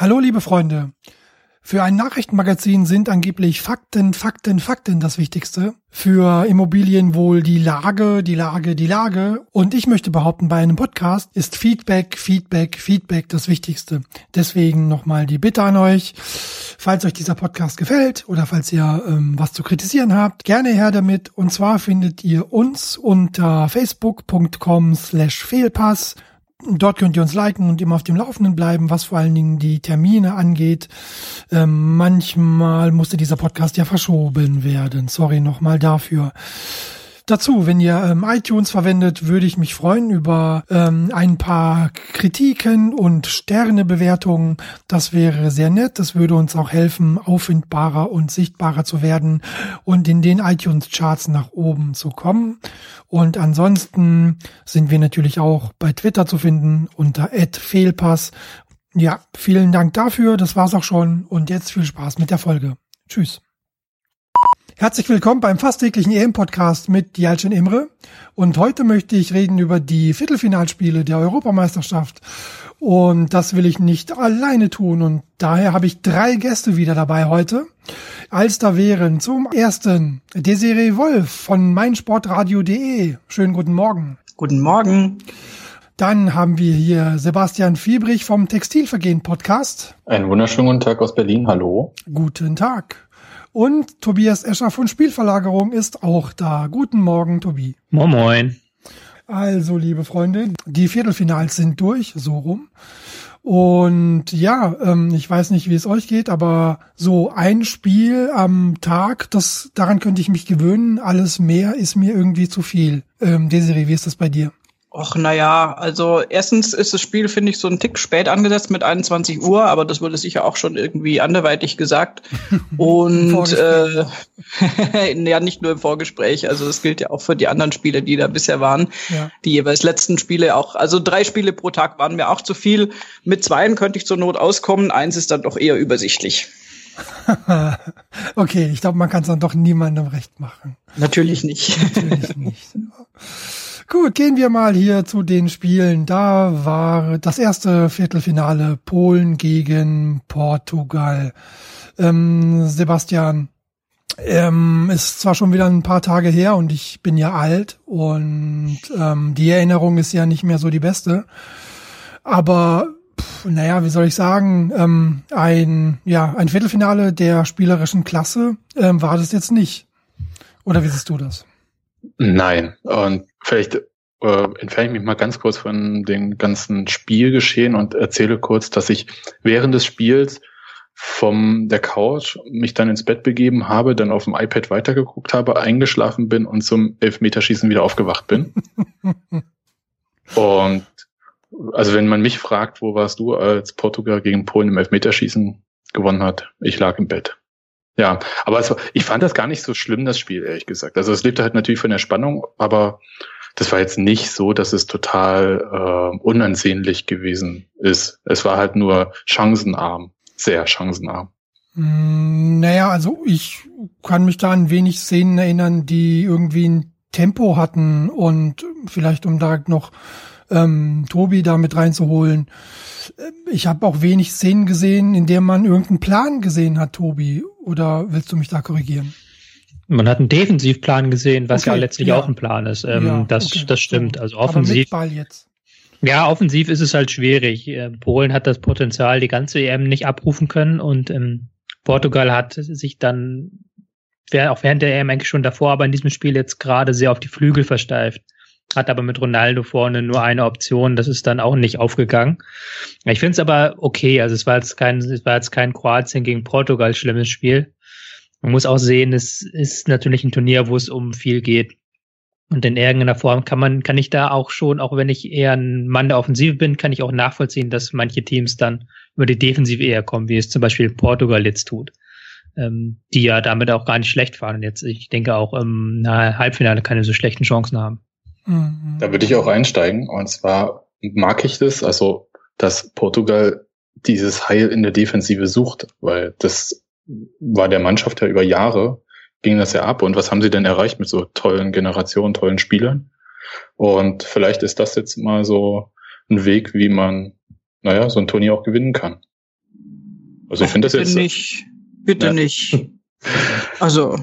Hallo, liebe Freunde. Für ein Nachrichtenmagazin sind angeblich Fakten, Fakten, Fakten das Wichtigste. Für Immobilien wohl die Lage, die Lage, die Lage. Und ich möchte behaupten, bei einem Podcast ist Feedback, Feedback, Feedback das Wichtigste. Deswegen nochmal die Bitte an euch, falls euch dieser Podcast gefällt oder falls ihr ähm, was zu kritisieren habt, gerne her damit. Und zwar findet ihr uns unter facebook.com slash Fehlpass Dort könnt ihr uns liken und immer auf dem Laufenden bleiben, was vor allen Dingen die Termine angeht. Ähm, manchmal musste dieser Podcast ja verschoben werden. Sorry nochmal dafür. Dazu, wenn ihr ähm, iTunes verwendet, würde ich mich freuen über ähm, ein paar Kritiken und Sternebewertungen. Das wäre sehr nett. Das würde uns auch helfen, auffindbarer und sichtbarer zu werden und in den iTunes-Charts nach oben zu kommen. Und ansonsten sind wir natürlich auch bei Twitter zu finden unter @fehlpass. Ja, vielen Dank dafür. Das war's auch schon. Und jetzt viel Spaß mit der Folge. Tschüss. Herzlich willkommen beim fast täglichen EM-Podcast mit Jalcin Imre. Und heute möchte ich reden über die Viertelfinalspiele der Europameisterschaft. Und das will ich nicht alleine tun. Und daher habe ich drei Gäste wieder dabei heute. Als da wären zum ersten Desiree Wolf von meinsportradio.de. Schönen guten Morgen. Guten Morgen. Dann haben wir hier Sebastian Fiebrich vom Textilvergehen Podcast. Einen wunderschönen guten Tag aus Berlin. Hallo. Guten Tag. Und Tobias Escher von Spielverlagerung ist auch da. Guten Morgen, Tobi. Moin, moin. Also, liebe Freunde, die Viertelfinals sind durch, so rum. Und ja, ähm, ich weiß nicht, wie es euch geht, aber so ein Spiel am Tag, das daran könnte ich mich gewöhnen. Alles mehr ist mir irgendwie zu viel. Ähm, Desiree, wie ist das bei dir? Och, naja, also erstens ist das Spiel, finde ich, so ein Tick spät angesetzt mit 21 Uhr, aber das wurde sicher auch schon irgendwie anderweitig gesagt. Und äh, ja, nicht nur im Vorgespräch, also das gilt ja auch für die anderen Spiele, die da bisher waren. Ja. Die jeweils letzten Spiele auch. Also drei Spiele pro Tag waren mir auch zu viel. Mit zweien könnte ich zur Not auskommen, eins ist dann doch eher übersichtlich. okay, ich glaube, man kann es dann doch niemandem recht machen. Natürlich nicht. Natürlich nicht. Gut, gehen wir mal hier zu den Spielen. Da war das erste Viertelfinale Polen gegen Portugal. Ähm, Sebastian, ähm, ist zwar schon wieder ein paar Tage her und ich bin ja alt und ähm, die Erinnerung ist ja nicht mehr so die beste. Aber pff, naja, wie soll ich sagen, ähm, ein, ja, ein Viertelfinale der spielerischen Klasse ähm, war das jetzt nicht. Oder wie siehst du das? Nein. Und vielleicht äh, entferne ich mich mal ganz kurz von dem ganzen Spielgeschehen und erzähle kurz, dass ich während des Spiels vom der Couch mich dann ins Bett begeben habe, dann auf dem iPad weitergeguckt habe, eingeschlafen bin und zum Elfmeterschießen wieder aufgewacht bin. und also wenn man mich fragt, wo warst du, als Portugal gegen Polen im Elfmeterschießen gewonnen hat, ich lag im Bett. Ja, aber es, ich fand das gar nicht so schlimm, das Spiel, ehrlich gesagt. Also es lebte halt natürlich von der Spannung, aber das war jetzt nicht so, dass es total äh, unansehnlich gewesen ist. Es war halt nur chancenarm, sehr chancenarm. Mm, naja, also ich kann mich da an wenig Szenen erinnern, die irgendwie ein Tempo hatten und vielleicht um da noch ähm, Tobi da mit reinzuholen. Äh, ich habe auch wenig Szenen gesehen, in der man irgendeinen Plan gesehen hat, Tobi. Oder willst du mich da korrigieren? Man hat einen Defensivplan gesehen, was okay, ja letztlich ja. auch ein Plan ist. Ähm, ja, das, okay. das stimmt. Also offensiv. Ja, offensiv ist es halt schwierig. Äh, Polen hat das Potenzial, die ganze EM nicht abrufen können und ähm, Portugal hat sich dann auch während der EM eigentlich schon davor, aber in diesem Spiel jetzt gerade sehr auf die Flügel versteift. Hat aber mit Ronaldo vorne nur eine Option, das ist dann auch nicht aufgegangen. Ich finde es aber okay, also es war jetzt kein, es war jetzt kein Kroatien gegen Portugal schlimmes Spiel. Man muss auch sehen, es ist natürlich ein Turnier, wo es um viel geht. Und in irgendeiner Form kann man, kann ich da auch schon, auch wenn ich eher ein Mann der Offensive bin, kann ich auch nachvollziehen, dass manche Teams dann über die Defensive eher kommen, wie es zum Beispiel Portugal jetzt tut. Ähm, die ja damit auch gar nicht schlecht fahren. Und jetzt, ich denke auch im Halbfinale keine so schlechten Chancen haben. Da würde ich auch einsteigen. Und zwar mag ich das, also, dass Portugal dieses Heil in der Defensive sucht, weil das war der Mannschaft ja über Jahre, ging das ja ab. Und was haben sie denn erreicht mit so tollen Generationen, tollen Spielern? Und vielleicht ist das jetzt mal so ein Weg, wie man, naja, so ein Turnier auch gewinnen kann. Also ich finde das jetzt. Nicht, bitte ja. nicht. Also.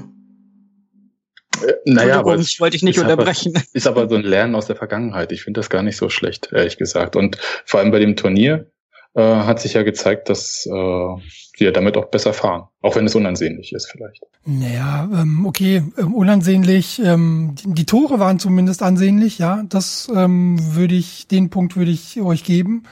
Äh, naja, aber das wollte ich nicht unterbrechen. Aber, ist aber so ein Lernen aus der Vergangenheit. Ich finde das gar nicht so schlecht, ehrlich gesagt. Und vor allem bei dem Turnier äh, hat sich ja gezeigt, dass äh, sie ja damit auch besser fahren, auch wenn es unansehnlich ist vielleicht. Naja, ähm, okay, ähm, unansehnlich. Ähm, die, die, Tore waren zumindest ansehnlich, ja. Das ähm, würde ich, den Punkt würde ich euch geben.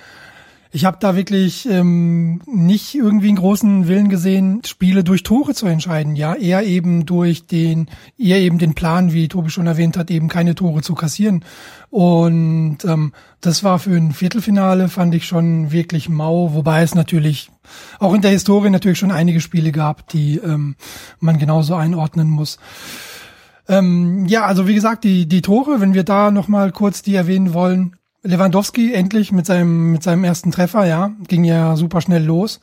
Ich habe da wirklich ähm, nicht irgendwie einen großen Willen gesehen, Spiele durch Tore zu entscheiden. Ja, eher eben durch den, eher eben den Plan, wie Tobi schon erwähnt hat, eben keine Tore zu kassieren. Und ähm, das war für ein Viertelfinale fand ich schon wirklich mau, wobei es natürlich auch in der Historie natürlich schon einige Spiele gab, die ähm, man genauso einordnen muss. Ähm, ja, also wie gesagt, die die Tore, wenn wir da noch mal kurz die erwähnen wollen, Lewandowski endlich mit seinem, mit seinem ersten Treffer, ja, ging ja super schnell los.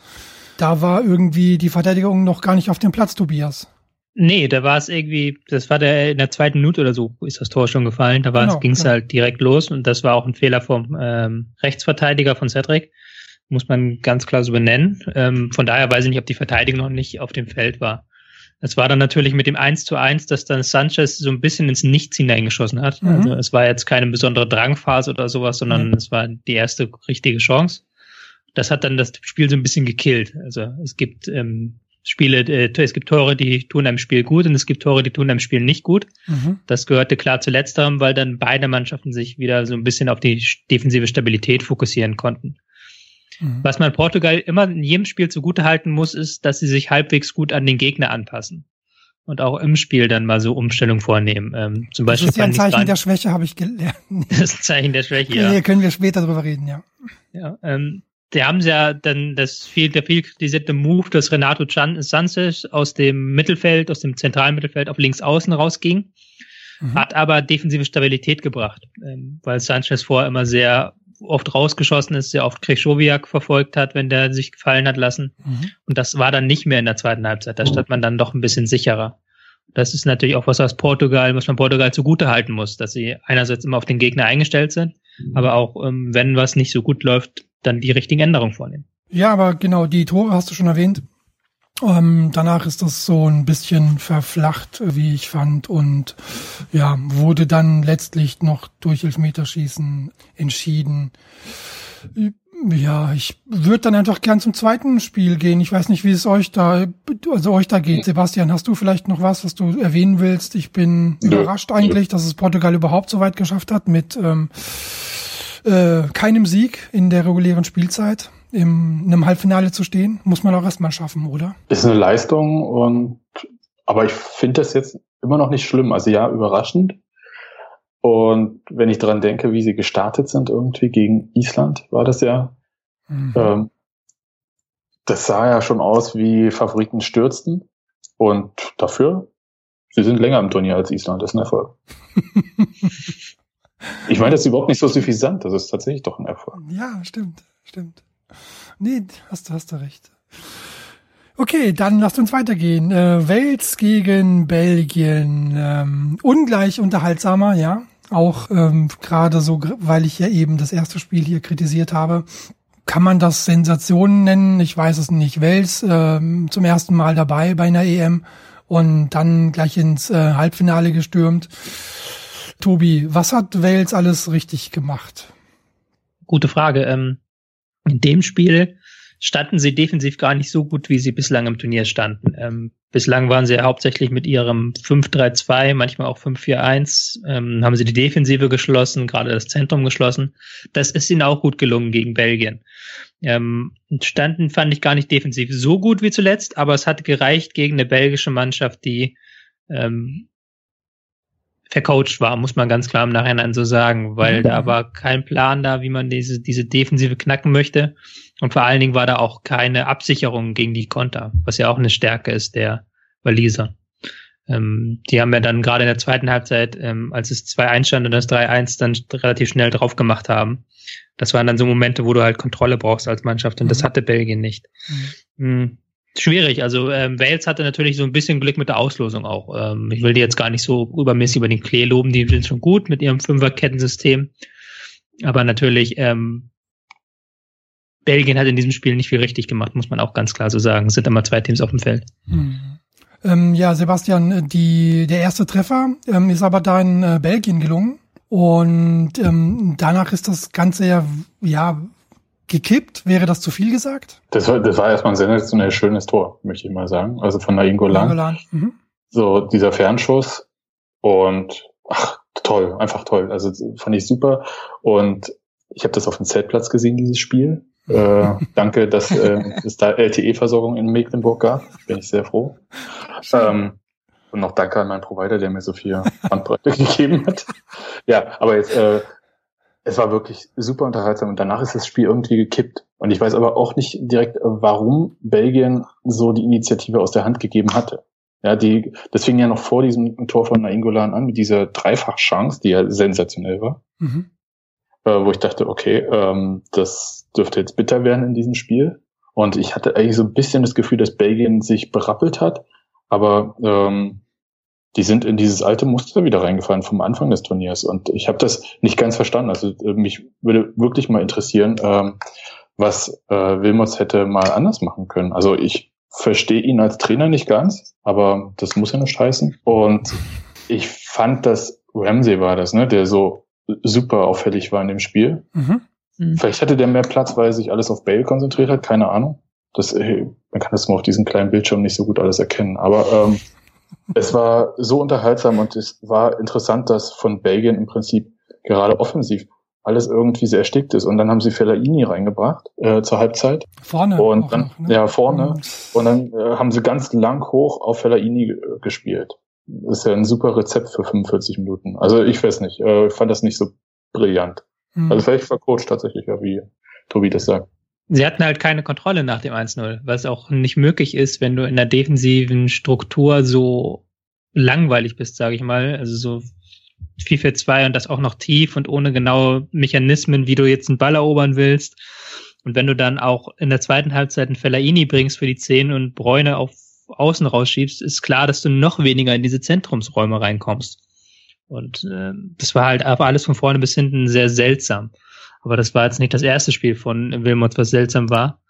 Da war irgendwie die Verteidigung noch gar nicht auf dem Platz, Tobias. Nee, da war es irgendwie, das war der in der zweiten Minute oder so, ist das Tor schon gefallen. Da genau, ging es genau. halt direkt los und das war auch ein Fehler vom ähm, Rechtsverteidiger von Cedric. Muss man ganz klar so benennen. Ähm, von daher weiß ich nicht, ob die Verteidigung noch nicht auf dem Feld war. Es war dann natürlich mit dem 1 zu 1, dass dann Sanchez so ein bisschen ins Nichts hineingeschossen hat. Mhm. Also es war jetzt keine besondere Drangphase oder sowas, sondern mhm. es war die erste richtige Chance. Das hat dann das Spiel so ein bisschen gekillt. Also es gibt ähm, Spiele, äh, es gibt Tore, die tun einem Spiel gut und es gibt Tore, die tun einem Spiel nicht gut. Mhm. Das gehörte klar zu letzterem, weil dann beide Mannschaften sich wieder so ein bisschen auf die defensive Stabilität fokussieren konnten. Mhm. Was man Portugal immer in jedem Spiel zugutehalten muss, ist, dass sie sich halbwegs gut an den Gegner anpassen. Und auch im Spiel dann mal so Umstellungen vornehmen. Ähm, zum Beispiel das ist ja ein Zeichen der Schwäche, habe ich gelernt. das ist ein Zeichen der Schwäche, ja. Hier können wir später drüber reden, ja. Ja, ähm, die haben ja dann das viel, der viel kritisierte Move, dass Renato Sanchez aus dem Mittelfeld, aus dem zentralen Mittelfeld auf links außen rausging, mhm. hat aber defensive Stabilität gebracht, ähm, weil Sanchez vorher immer sehr oft rausgeschossen ist, sehr oft Krejcowiak verfolgt hat, wenn der sich gefallen hat lassen. Mhm. Und das war dann nicht mehr in der zweiten Halbzeit. Da stand man dann doch ein bisschen sicherer. Das ist natürlich auch was, was Portugal, was man Portugal zugute halten muss, dass sie einerseits immer auf den Gegner eingestellt sind, aber auch, ähm, wenn was nicht so gut läuft, dann die richtigen Änderungen vornehmen. Ja, aber genau, die Tore hast du schon erwähnt. Ähm, danach ist das so ein bisschen verflacht, wie ich fand, und ja, wurde dann letztlich noch durch Elfmeterschießen entschieden. Ja, ich würde dann einfach gern zum zweiten Spiel gehen. Ich weiß nicht, wie es euch da, also euch da geht. Sebastian, hast du vielleicht noch was, was du erwähnen willst? Ich bin ja. überrascht eigentlich, dass es Portugal überhaupt so weit geschafft hat mit ähm, äh, keinem Sieg in der regulären Spielzeit in einem Halbfinale zu stehen, muss man auch erstmal schaffen, oder? Ist eine Leistung und aber ich finde das jetzt immer noch nicht schlimm. Also ja, überraschend. Und wenn ich dran denke, wie sie gestartet sind irgendwie gegen Island, war das ja. Mhm. Ähm, das sah ja schon aus wie Favoriten stürzten. Und dafür, sie sind länger im Turnier als Island, das ist ein Erfolg. ich meine, das ist überhaupt nicht so suffisant, das ist tatsächlich doch ein Erfolg. Ja, stimmt, stimmt. Nee, hast du, hast du recht. Okay, dann lasst uns weitergehen. Äh, Wales gegen Belgien. Ähm, ungleich unterhaltsamer, ja. Auch ähm, gerade so, weil ich ja eben das erste Spiel hier kritisiert habe. Kann man das Sensationen nennen? Ich weiß es nicht. Wales ähm, zum ersten Mal dabei bei einer EM und dann gleich ins äh, Halbfinale gestürmt. Tobi, was hat Wales alles richtig gemacht? Gute Frage. Ähm, in dem Spiel standen sie defensiv gar nicht so gut, wie sie bislang im Turnier standen. Ähm, bislang waren sie hauptsächlich mit ihrem 5-3-2, manchmal auch 5-4-1, ähm, haben sie die Defensive geschlossen, gerade das Zentrum geschlossen. Das ist ihnen auch gut gelungen gegen Belgien. Ähm, standen fand ich gar nicht defensiv so gut wie zuletzt, aber es hat gereicht gegen eine belgische Mannschaft, die ähm, vercoacht war, muss man ganz klar im Nachhinein so sagen, weil mhm. da war kein Plan da, wie man diese, diese Defensive knacken möchte. Und vor allen Dingen war da auch keine Absicherung gegen die Konter, was ja auch eine Stärke ist der Waliser. Ähm, die haben ja dann gerade in der zweiten Halbzeit, ähm, als es 2-1 stand und das 3-1 dann relativ schnell drauf gemacht haben. Das waren dann so Momente, wo du halt Kontrolle brauchst als Mannschaft und mhm. das hatte Belgien nicht. Mhm. Schwierig. Also ähm, Wales hatte natürlich so ein bisschen Glück mit der Auslosung auch. Ähm, ich will die jetzt gar nicht so übermäßig über den Klee loben, die sind schon gut mit ihrem Fünferkettensystem. Aber natürlich ähm, Belgien hat in diesem Spiel nicht viel richtig gemacht, muss man auch ganz klar so sagen. Es sind immer zwei Teams auf dem Feld. Mhm. Ähm, ja, Sebastian, die, der erste Treffer ähm, ist aber da in äh, Belgien gelungen. Und ähm, danach ist das Ganze ja, ja gekippt. Wäre das zu viel gesagt? Das war, das war erstmal ein sensationell schönes Tor, möchte ich mal sagen. Also von Nain Golan. Mhm. So dieser Fernschuss und ach, toll, einfach toll. Also fand ich super. Und ich habe das auf dem Zeltplatz gesehen, dieses Spiel. Äh, danke, dass äh, es da LTE-Versorgung in Mecklenburg gab. Bin ich sehr froh. Ähm, und noch danke an meinen Provider, der mir so viel Bandbreite gegeben hat. Ja, aber jetzt, äh, es war wirklich super unterhaltsam und danach ist das Spiel irgendwie gekippt. Und ich weiß aber auch nicht direkt, warum Belgien so die Initiative aus der Hand gegeben hatte. Ja, die, das fing ja noch vor diesem Tor von Nainggolan an, mit dieser Dreifachchance, die ja sensationell war. Mhm. Äh, wo ich dachte, okay, ähm, das dürfte jetzt bitter werden in diesem Spiel. Und ich hatte eigentlich so ein bisschen das Gefühl, dass Belgien sich berappelt hat, aber ähm, die sind in dieses alte Muster wieder reingefallen vom Anfang des Turniers. Und ich habe das nicht ganz verstanden. Also äh, mich würde wirklich mal interessieren, ähm, was äh, Wilmots hätte mal anders machen können. Also ich verstehe ihn als Trainer nicht ganz, aber das muss ja nicht heißen. Und ich fand, dass Ramsey war das, ne, der so super auffällig war in dem Spiel. Mhm. Mhm. Vielleicht hatte der mehr Platz, weil er sich alles auf Bale konzentriert hat, keine Ahnung. Das, äh, man kann das mal auf diesem kleinen Bildschirm nicht so gut alles erkennen. Aber ähm, es war so unterhaltsam und es war interessant, dass von Belgien im Prinzip gerade offensiv alles irgendwie sehr erstickt ist. Und dann haben sie Fellaini reingebracht äh, zur Halbzeit. Vorne. Und dann, noch, ne? ja, vorne. Und dann äh, haben sie ganz lang hoch auf Fellaini gespielt. Das ist ja ein super Rezept für 45 Minuten. Also ich weiß nicht, äh, ich fand das nicht so brillant. Mhm. Also vielleicht war Coach tatsächlich, ja, wie Tobi das sagt. Sie hatten halt keine Kontrolle nach dem 1-0, was auch nicht möglich ist, wenn du in der defensiven Struktur so langweilig bist, sage ich mal. Also so 4-4-2 und das auch noch tief und ohne genaue Mechanismen, wie du jetzt einen Ball erobern willst. Und wenn du dann auch in der zweiten Halbzeit einen Fellaini bringst für die 10 und Bräune auf außen rausschiebst, ist klar, dass du noch weniger in diese Zentrumsräume reinkommst. Und äh, das war halt aber alles von vorne bis hinten sehr seltsam. Aber das war jetzt nicht das erste Spiel von Wilmots, was seltsam war.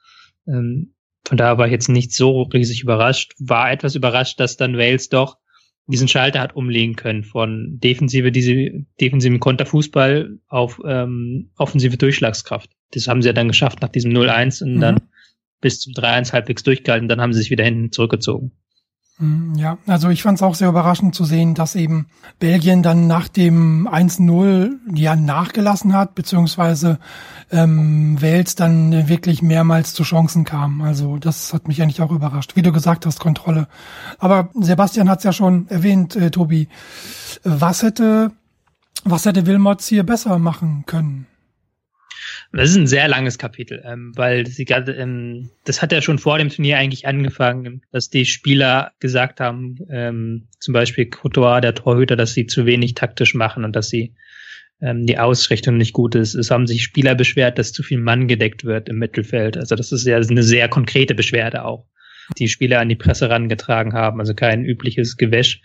Ähm, von daher war ich jetzt nicht so riesig überrascht. War etwas überrascht, dass dann Wales doch diesen Schalter hat umlegen können von defensive, diese defensiven Konterfußball auf ähm, offensive Durchschlagskraft. Das haben sie ja dann geschafft nach diesem 0-1 und mhm. dann bis zum 3-1 halbwegs durchgehalten, dann haben sie sich wieder hinten zurückgezogen. Mhm, ja, also ich fand es auch sehr überraschend zu sehen, dass eben Belgien dann nach dem 1-0 ja nachgelassen hat, beziehungsweise ähm, Wales dann wirklich mehrmals zu Chancen kam. Also das hat mich eigentlich auch überrascht. Wie du gesagt hast, Kontrolle. Aber Sebastian hat es ja schon erwähnt, äh, Tobi. Was hätte, was hätte Wilmots hier besser machen können? Das ist ein sehr langes Kapitel, ähm, weil sie ähm, das hat ja schon vor dem Turnier eigentlich angefangen, dass die Spieler gesagt haben, ähm, zum Beispiel Courtois, der Torhüter, dass sie zu wenig taktisch machen und dass sie ähm, die Ausrichtung nicht gut ist. Es haben sich Spieler beschwert, dass zu viel Mann gedeckt wird im Mittelfeld. Also das ist ja eine sehr konkrete Beschwerde auch, die Spieler an die Presse rangetragen haben, also kein übliches Gewäsch.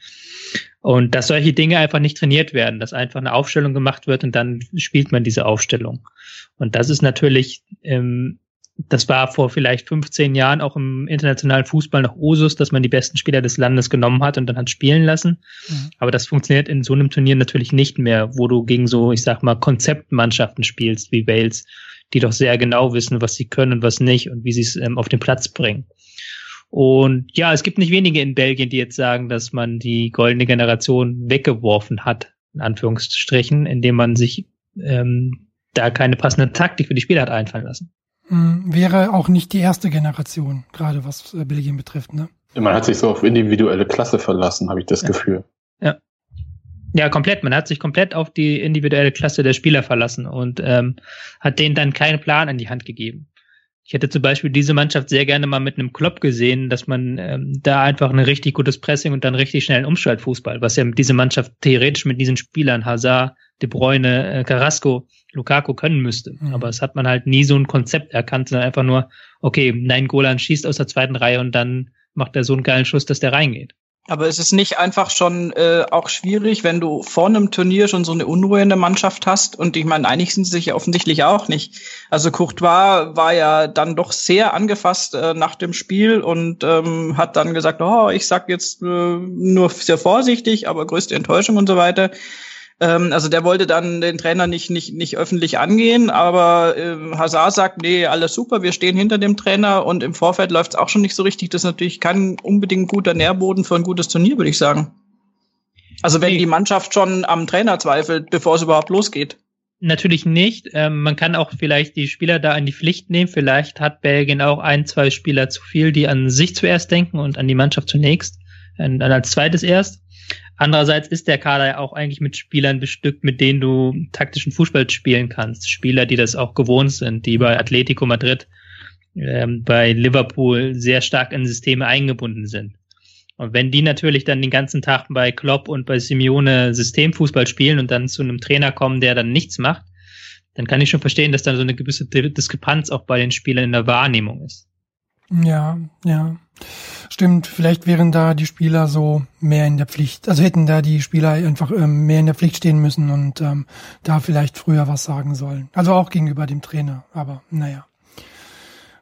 Und dass solche Dinge einfach nicht trainiert werden, dass einfach eine Aufstellung gemacht wird und dann spielt man diese Aufstellung. Und das ist natürlich, ähm, das war vor vielleicht 15 Jahren auch im internationalen Fußball noch Usus, dass man die besten Spieler des Landes genommen hat und dann hat spielen lassen. Mhm. Aber das funktioniert in so einem Turnier natürlich nicht mehr, wo du gegen so, ich sag mal, Konzeptmannschaften spielst wie Wales, die doch sehr genau wissen, was sie können und was nicht und wie sie es ähm, auf den Platz bringen. Und ja, es gibt nicht wenige in Belgien, die jetzt sagen, dass man die goldene Generation weggeworfen hat, in Anführungsstrichen, indem man sich ähm, da keine passende Taktik für die Spieler hat einfallen lassen. Hm, wäre auch nicht die erste Generation, gerade was äh, Belgien betrifft, ne? Man hat sich so auf individuelle Klasse verlassen, habe ich das ja. Gefühl. Ja. Ja, komplett. Man hat sich komplett auf die individuelle Klasse der Spieler verlassen und ähm, hat denen dann keinen Plan an die Hand gegeben. Ich hätte zum Beispiel diese Mannschaft sehr gerne mal mit einem Klopp gesehen, dass man ähm, da einfach ein richtig gutes Pressing und dann richtig schnellen Umschaltfußball, was ja diese Mannschaft theoretisch mit diesen Spielern Hazard, De Bruyne, äh, Carrasco, Lukaku können müsste. Mhm. Aber es hat man halt nie so ein Konzept erkannt, sondern einfach nur, okay, nein, Golan schießt aus der zweiten Reihe und dann macht er so einen geilen Schuss, dass der reingeht. Aber es ist nicht einfach schon äh, auch schwierig, wenn du vor einem Turnier schon so eine Unruhe in der Mannschaft hast? Und ich meine, einig sind sie sich ja offensichtlich auch nicht. Also Courtois war ja dann doch sehr angefasst äh, nach dem Spiel und ähm, hat dann gesagt, oh, ich sag jetzt äh, nur sehr vorsichtig, aber größte Enttäuschung und so weiter. Ähm, also der wollte dann den Trainer nicht, nicht, nicht öffentlich angehen, aber äh, Hazard sagt, nee, alles super, wir stehen hinter dem Trainer und im Vorfeld läuft es auch schon nicht so richtig. Das ist natürlich kein unbedingt guter Nährboden für ein gutes Turnier, würde ich sagen. Also wenn nee. die Mannschaft schon am Trainer zweifelt, bevor es überhaupt losgeht. Natürlich nicht. Ähm, man kann auch vielleicht die Spieler da in die Pflicht nehmen. Vielleicht hat Belgien auch ein, zwei Spieler zu viel, die an sich zuerst denken und an die Mannschaft zunächst, und dann als zweites erst. Andererseits ist der Kader ja auch eigentlich mit Spielern bestückt, mit denen du taktischen Fußball spielen kannst. Spieler, die das auch gewohnt sind, die bei Atletico Madrid, ähm, bei Liverpool sehr stark in Systeme eingebunden sind. Und wenn die natürlich dann den ganzen Tag bei Klopp und bei Simeone Systemfußball spielen und dann zu einem Trainer kommen, der dann nichts macht, dann kann ich schon verstehen, dass da so eine gewisse Diskrepanz auch bei den Spielern in der Wahrnehmung ist. Ja, ja. Stimmt, vielleicht wären da die Spieler so mehr in der Pflicht, also hätten da die Spieler einfach ähm, mehr in der Pflicht stehen müssen und ähm, da vielleicht früher was sagen sollen. Also auch gegenüber dem Trainer, aber naja.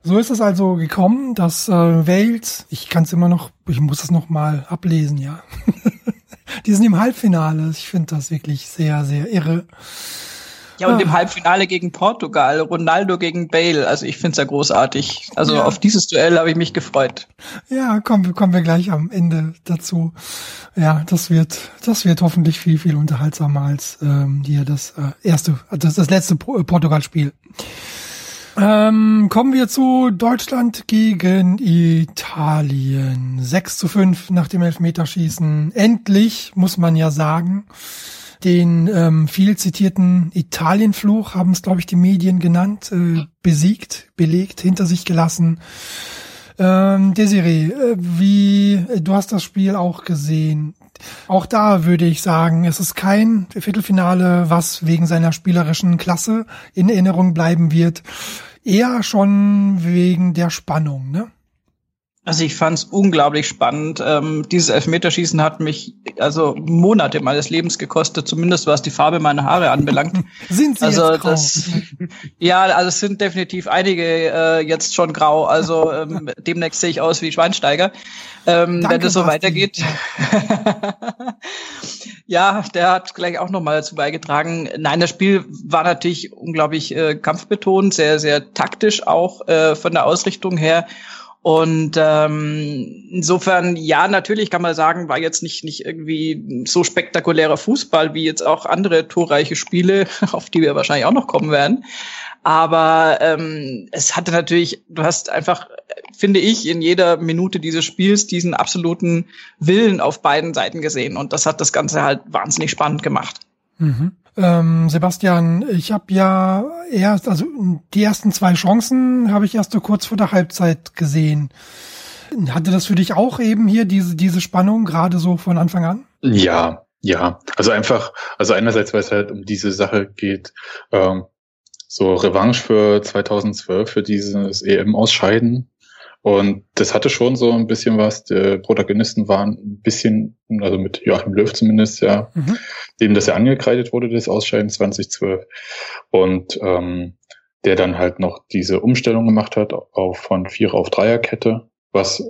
So ist es also gekommen, dass äh, Wales, ich kann es immer noch, ich muss es noch mal ablesen, ja. die sind im Halbfinale. Ich finde das wirklich sehr, sehr irre. Ja, und ah. im Halbfinale gegen Portugal, Ronaldo gegen Bale. Also ich finde es ja großartig. Also ja. auf dieses Duell habe ich mich gefreut. Ja, kommen, kommen wir gleich am Ende dazu. Ja, das wird, das wird hoffentlich viel, viel unterhaltsamer als ähm, hier das äh, erste, das, das letzte Portugal-Spiel. Ähm, kommen wir zu Deutschland gegen Italien. 6 zu 5 nach dem Elfmeterschießen. Endlich, muss man ja sagen den ähm, viel zitierten Italienfluch, haben es, glaube ich, die Medien genannt, äh, besiegt, belegt, hinter sich gelassen. Ähm, Desiree, äh, wie, du hast das Spiel auch gesehen. Auch da würde ich sagen, es ist kein Viertelfinale, was wegen seiner spielerischen Klasse in Erinnerung bleiben wird. Eher schon wegen der Spannung, ne? Also ich fand es unglaublich spannend. Ähm, dieses Elfmeterschießen hat mich also Monate meines Lebens gekostet, zumindest was die Farbe meiner Haare anbelangt. sind sie also jetzt grau? Das, ja, also es sind definitiv einige äh, jetzt schon grau. Also ähm, demnächst sehe ich aus wie Schweinsteiger, ähm, Danke, wenn es so weitergeht. ja, der hat gleich auch nochmal dazu beigetragen. Nein, das Spiel war natürlich unglaublich äh, kampfbetont, sehr, sehr taktisch auch äh, von der Ausrichtung her. Und ähm, insofern, ja, natürlich kann man sagen, war jetzt nicht, nicht irgendwie so spektakulärer Fußball wie jetzt auch andere torreiche Spiele, auf die wir wahrscheinlich auch noch kommen werden. Aber ähm, es hatte natürlich, du hast einfach, finde ich, in jeder Minute dieses Spiels diesen absoluten Willen auf beiden Seiten gesehen. Und das hat das Ganze halt wahnsinnig spannend gemacht. Mhm. Ähm, Sebastian, ich habe ja erst, also die ersten zwei Chancen habe ich erst so kurz vor der Halbzeit gesehen. Hatte das für dich auch eben hier diese, diese Spannung, gerade so von Anfang an? Ja, ja. Also einfach, also einerseits, weil es halt um diese Sache geht, ähm, so Revanche für 2012, für dieses EM-Ausscheiden. Und das hatte schon so ein bisschen was. Die Protagonisten waren ein bisschen, also mit Joachim Löw zumindest, ja, mhm. dem das ja angekreidet wurde, das Ausscheiden 2012. Und ähm, der dann halt noch diese Umstellung gemacht hat auf von Vierer auf Dreierkette, was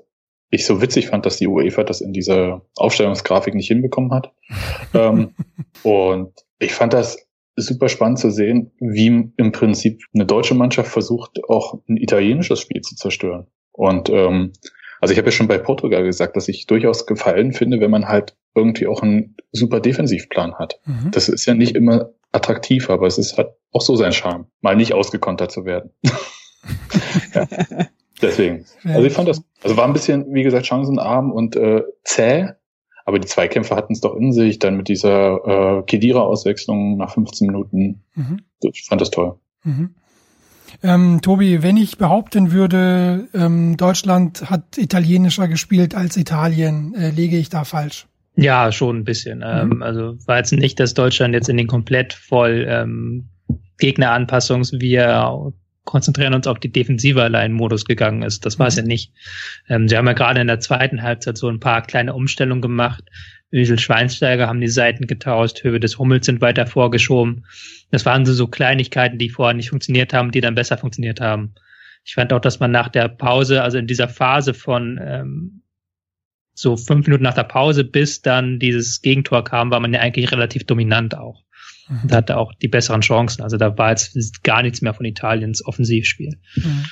ich so witzig fand, dass die UEFA das in dieser Aufstellungsgrafik nicht hinbekommen hat. ähm, und ich fand das super spannend zu sehen, wie im Prinzip eine deutsche Mannschaft versucht, auch ein italienisches Spiel zu zerstören. Und ähm, also ich habe ja schon bei Portugal gesagt, dass ich durchaus gefallen finde, wenn man halt irgendwie auch einen super Defensivplan hat. Mhm. Das ist ja nicht immer attraktiv, aber es ist halt auch so sein Charme, mal nicht ausgekontert zu werden. ja. Deswegen. Also ich fand das, also war ein bisschen, wie gesagt, chancenarm und äh, zäh, aber die Zweikämpfe hatten es doch in sich, dann mit dieser äh, Kedira-Auswechslung nach 15 Minuten. Mhm. Ich fand das toll. Mhm. Ähm, Tobi, wenn ich behaupten würde, ähm, Deutschland hat italienischer gespielt als Italien, äh, lege ich da falsch? Ja, schon ein bisschen. Mhm. Ähm, also war jetzt nicht, dass Deutschland jetzt in den komplett voll ähm, Gegneranpassungs wie konzentrieren uns auf die Defensive allein Modus gegangen ist. Das war es mhm. ja nicht. Ähm, sie haben ja gerade in der zweiten Halbzeit so ein paar kleine Umstellungen gemacht. Wiesel Schweinsteiger haben die Seiten getauscht, Höhe des Hummels sind weiter vorgeschoben. Das waren so, so Kleinigkeiten, die vorher nicht funktioniert haben, die dann besser funktioniert haben. Ich fand auch, dass man nach der Pause, also in dieser Phase von ähm, so fünf Minuten nach der Pause, bis dann dieses Gegentor kam, war man ja eigentlich relativ dominant auch. Mhm. Und hatte auch die besseren Chancen. Also da war jetzt gar nichts mehr von Italiens Offensivspiel. Mhm.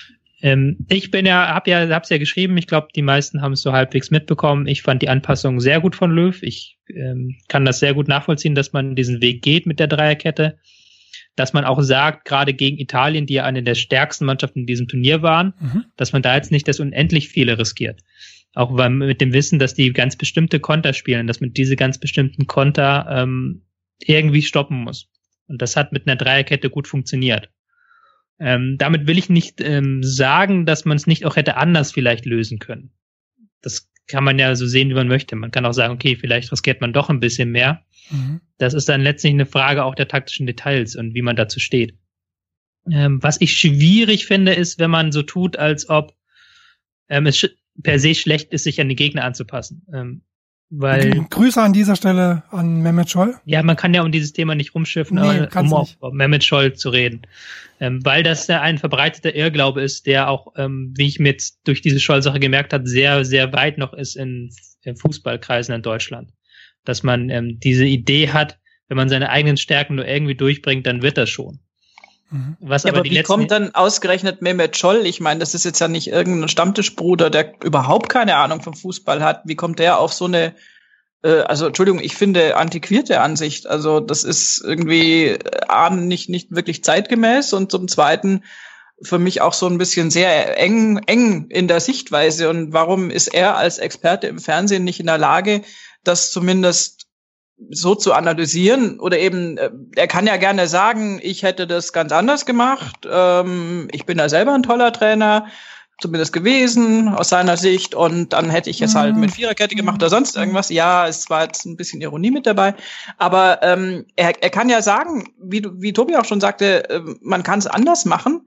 Ähm, ich bin ja, hab ja, hab's ja geschrieben. Ich glaube, die meisten haben es so halbwegs mitbekommen. Ich fand die Anpassung sehr gut von Löw. Ich ähm, kann das sehr gut nachvollziehen, dass man diesen Weg geht mit der Dreierkette. Dass man auch sagt, gerade gegen Italien, die ja eine der stärksten Mannschaften in diesem Turnier waren, mhm. dass man da jetzt nicht das unendlich viele riskiert. Auch weil mit dem Wissen, dass die ganz bestimmte Konter spielen, dass man diese ganz bestimmten Konter ähm, irgendwie stoppen muss. Und das hat mit einer Dreierkette gut funktioniert. Ähm, damit will ich nicht ähm, sagen, dass man es nicht auch hätte anders vielleicht lösen können. Das kann man ja so sehen, wie man möchte. Man kann auch sagen, okay, vielleicht riskiert man doch ein bisschen mehr. Mhm. Das ist dann letztlich eine Frage auch der taktischen Details und wie man dazu steht. Ähm, was ich schwierig finde, ist, wenn man so tut, als ob ähm, es per se schlecht ist, sich an die Gegner anzupassen. Weil, Grüße an dieser Stelle an Mehmet Scholl. Ja, man kann ja um dieses Thema nicht rumschiffen, nee, um auf, auf Mehmet Scholl zu reden. Ähm, weil das ja ein verbreiteter Irrglaube ist, der auch, ähm, wie ich mir jetzt durch diese Scholl-Sache gemerkt habe, sehr, sehr weit noch ist in, in Fußballkreisen in Deutschland. Dass man ähm, diese Idee hat, wenn man seine eigenen Stärken nur irgendwie durchbringt, dann wird das schon. Mhm. Was ja, aber, aber wie kommt dann ausgerechnet Mehmet Scholl? Ich meine, das ist jetzt ja nicht irgendein Stammtischbruder, der überhaupt keine Ahnung vom Fußball hat. Wie kommt der auf so eine, äh, also Entschuldigung, ich finde antiquierte Ansicht. Also das ist irgendwie äh, A, nicht, nicht wirklich zeitgemäß und zum Zweiten für mich auch so ein bisschen sehr eng, eng in der Sichtweise. Und warum ist er als Experte im Fernsehen nicht in der Lage, das zumindest so zu analysieren oder eben, äh, er kann ja gerne sagen, ich hätte das ganz anders gemacht, ähm, ich bin ja selber ein toller Trainer, zumindest gewesen aus seiner Sicht. Und dann hätte ich es halt mit Viererkette gemacht oder sonst irgendwas. Ja, es war jetzt ein bisschen Ironie mit dabei, aber ähm, er, er kann ja sagen, wie, wie Tobi auch schon sagte, äh, man kann es anders machen,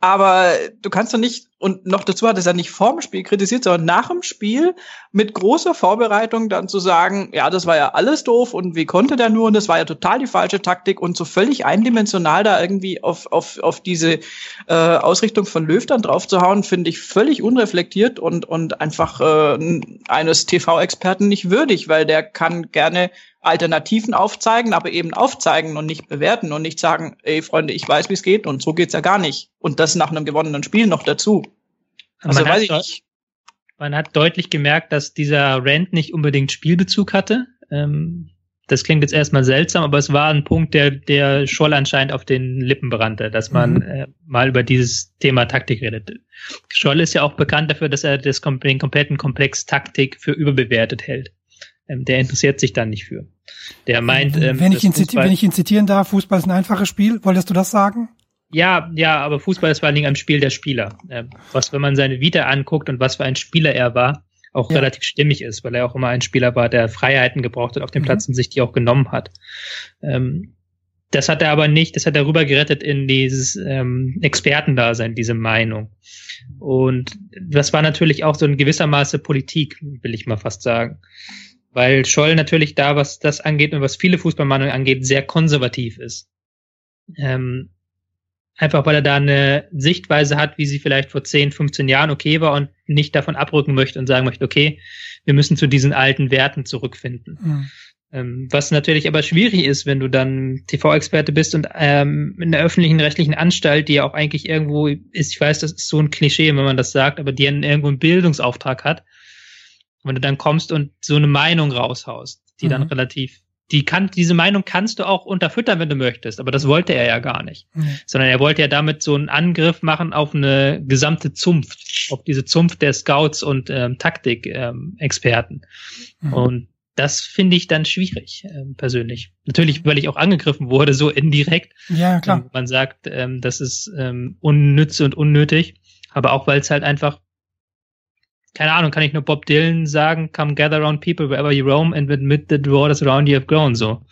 aber du kannst doch nicht, und noch dazu hat es ja nicht vor dem Spiel kritisiert, sondern nach dem Spiel mit großer Vorbereitung dann zu sagen, ja, das war ja alles doof und wie konnte der nur und das war ja total die falsche Taktik und so völlig eindimensional da irgendwie auf, auf, auf diese äh, Ausrichtung von Löw dann drauf finde ich völlig unreflektiert und, und einfach äh, eines TV-Experten nicht würdig, weil der kann gerne Alternativen aufzeigen, aber eben aufzeigen und nicht bewerten und nicht sagen, ey Freunde, ich weiß, wie es geht und so geht's ja gar nicht. Und das nach einem gewonnenen Spiel noch dazu. Also man weiß ich nicht. Man hat deutlich gemerkt, dass dieser Rant nicht unbedingt Spielbezug hatte. Ähm, das klingt jetzt erstmal seltsam, aber es war ein Punkt, der, der Scholl anscheinend auf den Lippen brannte, dass man mhm. äh, mal über dieses Thema Taktik redet. Scholl ist ja auch bekannt dafür, dass er das, den kompletten Komplex Taktik für überbewertet hält ähm, der interessiert sich da nicht für. Der meint, ähm, wenn, ich ihn Fußball, wenn ich ihn zitieren darf, Fußball ist ein einfaches Spiel. Wolltest du das sagen? Ja, ja, aber Fußball ist vor allen Dingen ein Spiel der Spieler. Was, wenn man seine Vita anguckt und was für ein Spieler er war, auch ja. relativ stimmig ist, weil er auch immer ein Spieler war, der Freiheiten gebraucht hat auf dem mhm. Platz und sich die auch genommen hat. Ähm, das hat er aber nicht, das hat er rüber gerettet in dieses ähm, Expertendasein, diese Meinung. Und das war natürlich auch so in gewisser Maße Politik, will ich mal fast sagen weil Scholl natürlich da, was das angeht und was viele Fußballmeinungen angeht, sehr konservativ ist. Ähm, einfach weil er da eine Sichtweise hat, wie sie vielleicht vor 10, 15 Jahren okay war und nicht davon abrücken möchte und sagen möchte, okay, wir müssen zu diesen alten Werten zurückfinden. Mhm. Ähm, was natürlich aber schwierig ist, wenn du dann TV-Experte bist und ähm, in der öffentlichen rechtlichen Anstalt, die ja auch eigentlich irgendwo ist, ich weiß, das ist so ein Klischee, wenn man das sagt, aber die irgendwo einen Bildungsauftrag hat, wenn du dann kommst und so eine Meinung raushaust, die mhm. dann relativ, die kann, diese Meinung kannst du auch unterfüttern, wenn du möchtest, aber das wollte er ja gar nicht. Mhm. Sondern er wollte ja damit so einen Angriff machen auf eine gesamte Zunft, auf diese Zunft der Scouts und ähm, Taktik-Experten. Ähm, mhm. Und das finde ich dann schwierig, ähm, persönlich. Natürlich, weil ich auch angegriffen wurde, so indirekt. Ja, klar. Man sagt, ähm, das ist ähm, unnütz und unnötig, aber auch weil es halt einfach keine Ahnung, kann ich nur Bob Dylan sagen, come gather around people wherever you roam and admit the waters around you have grown, so.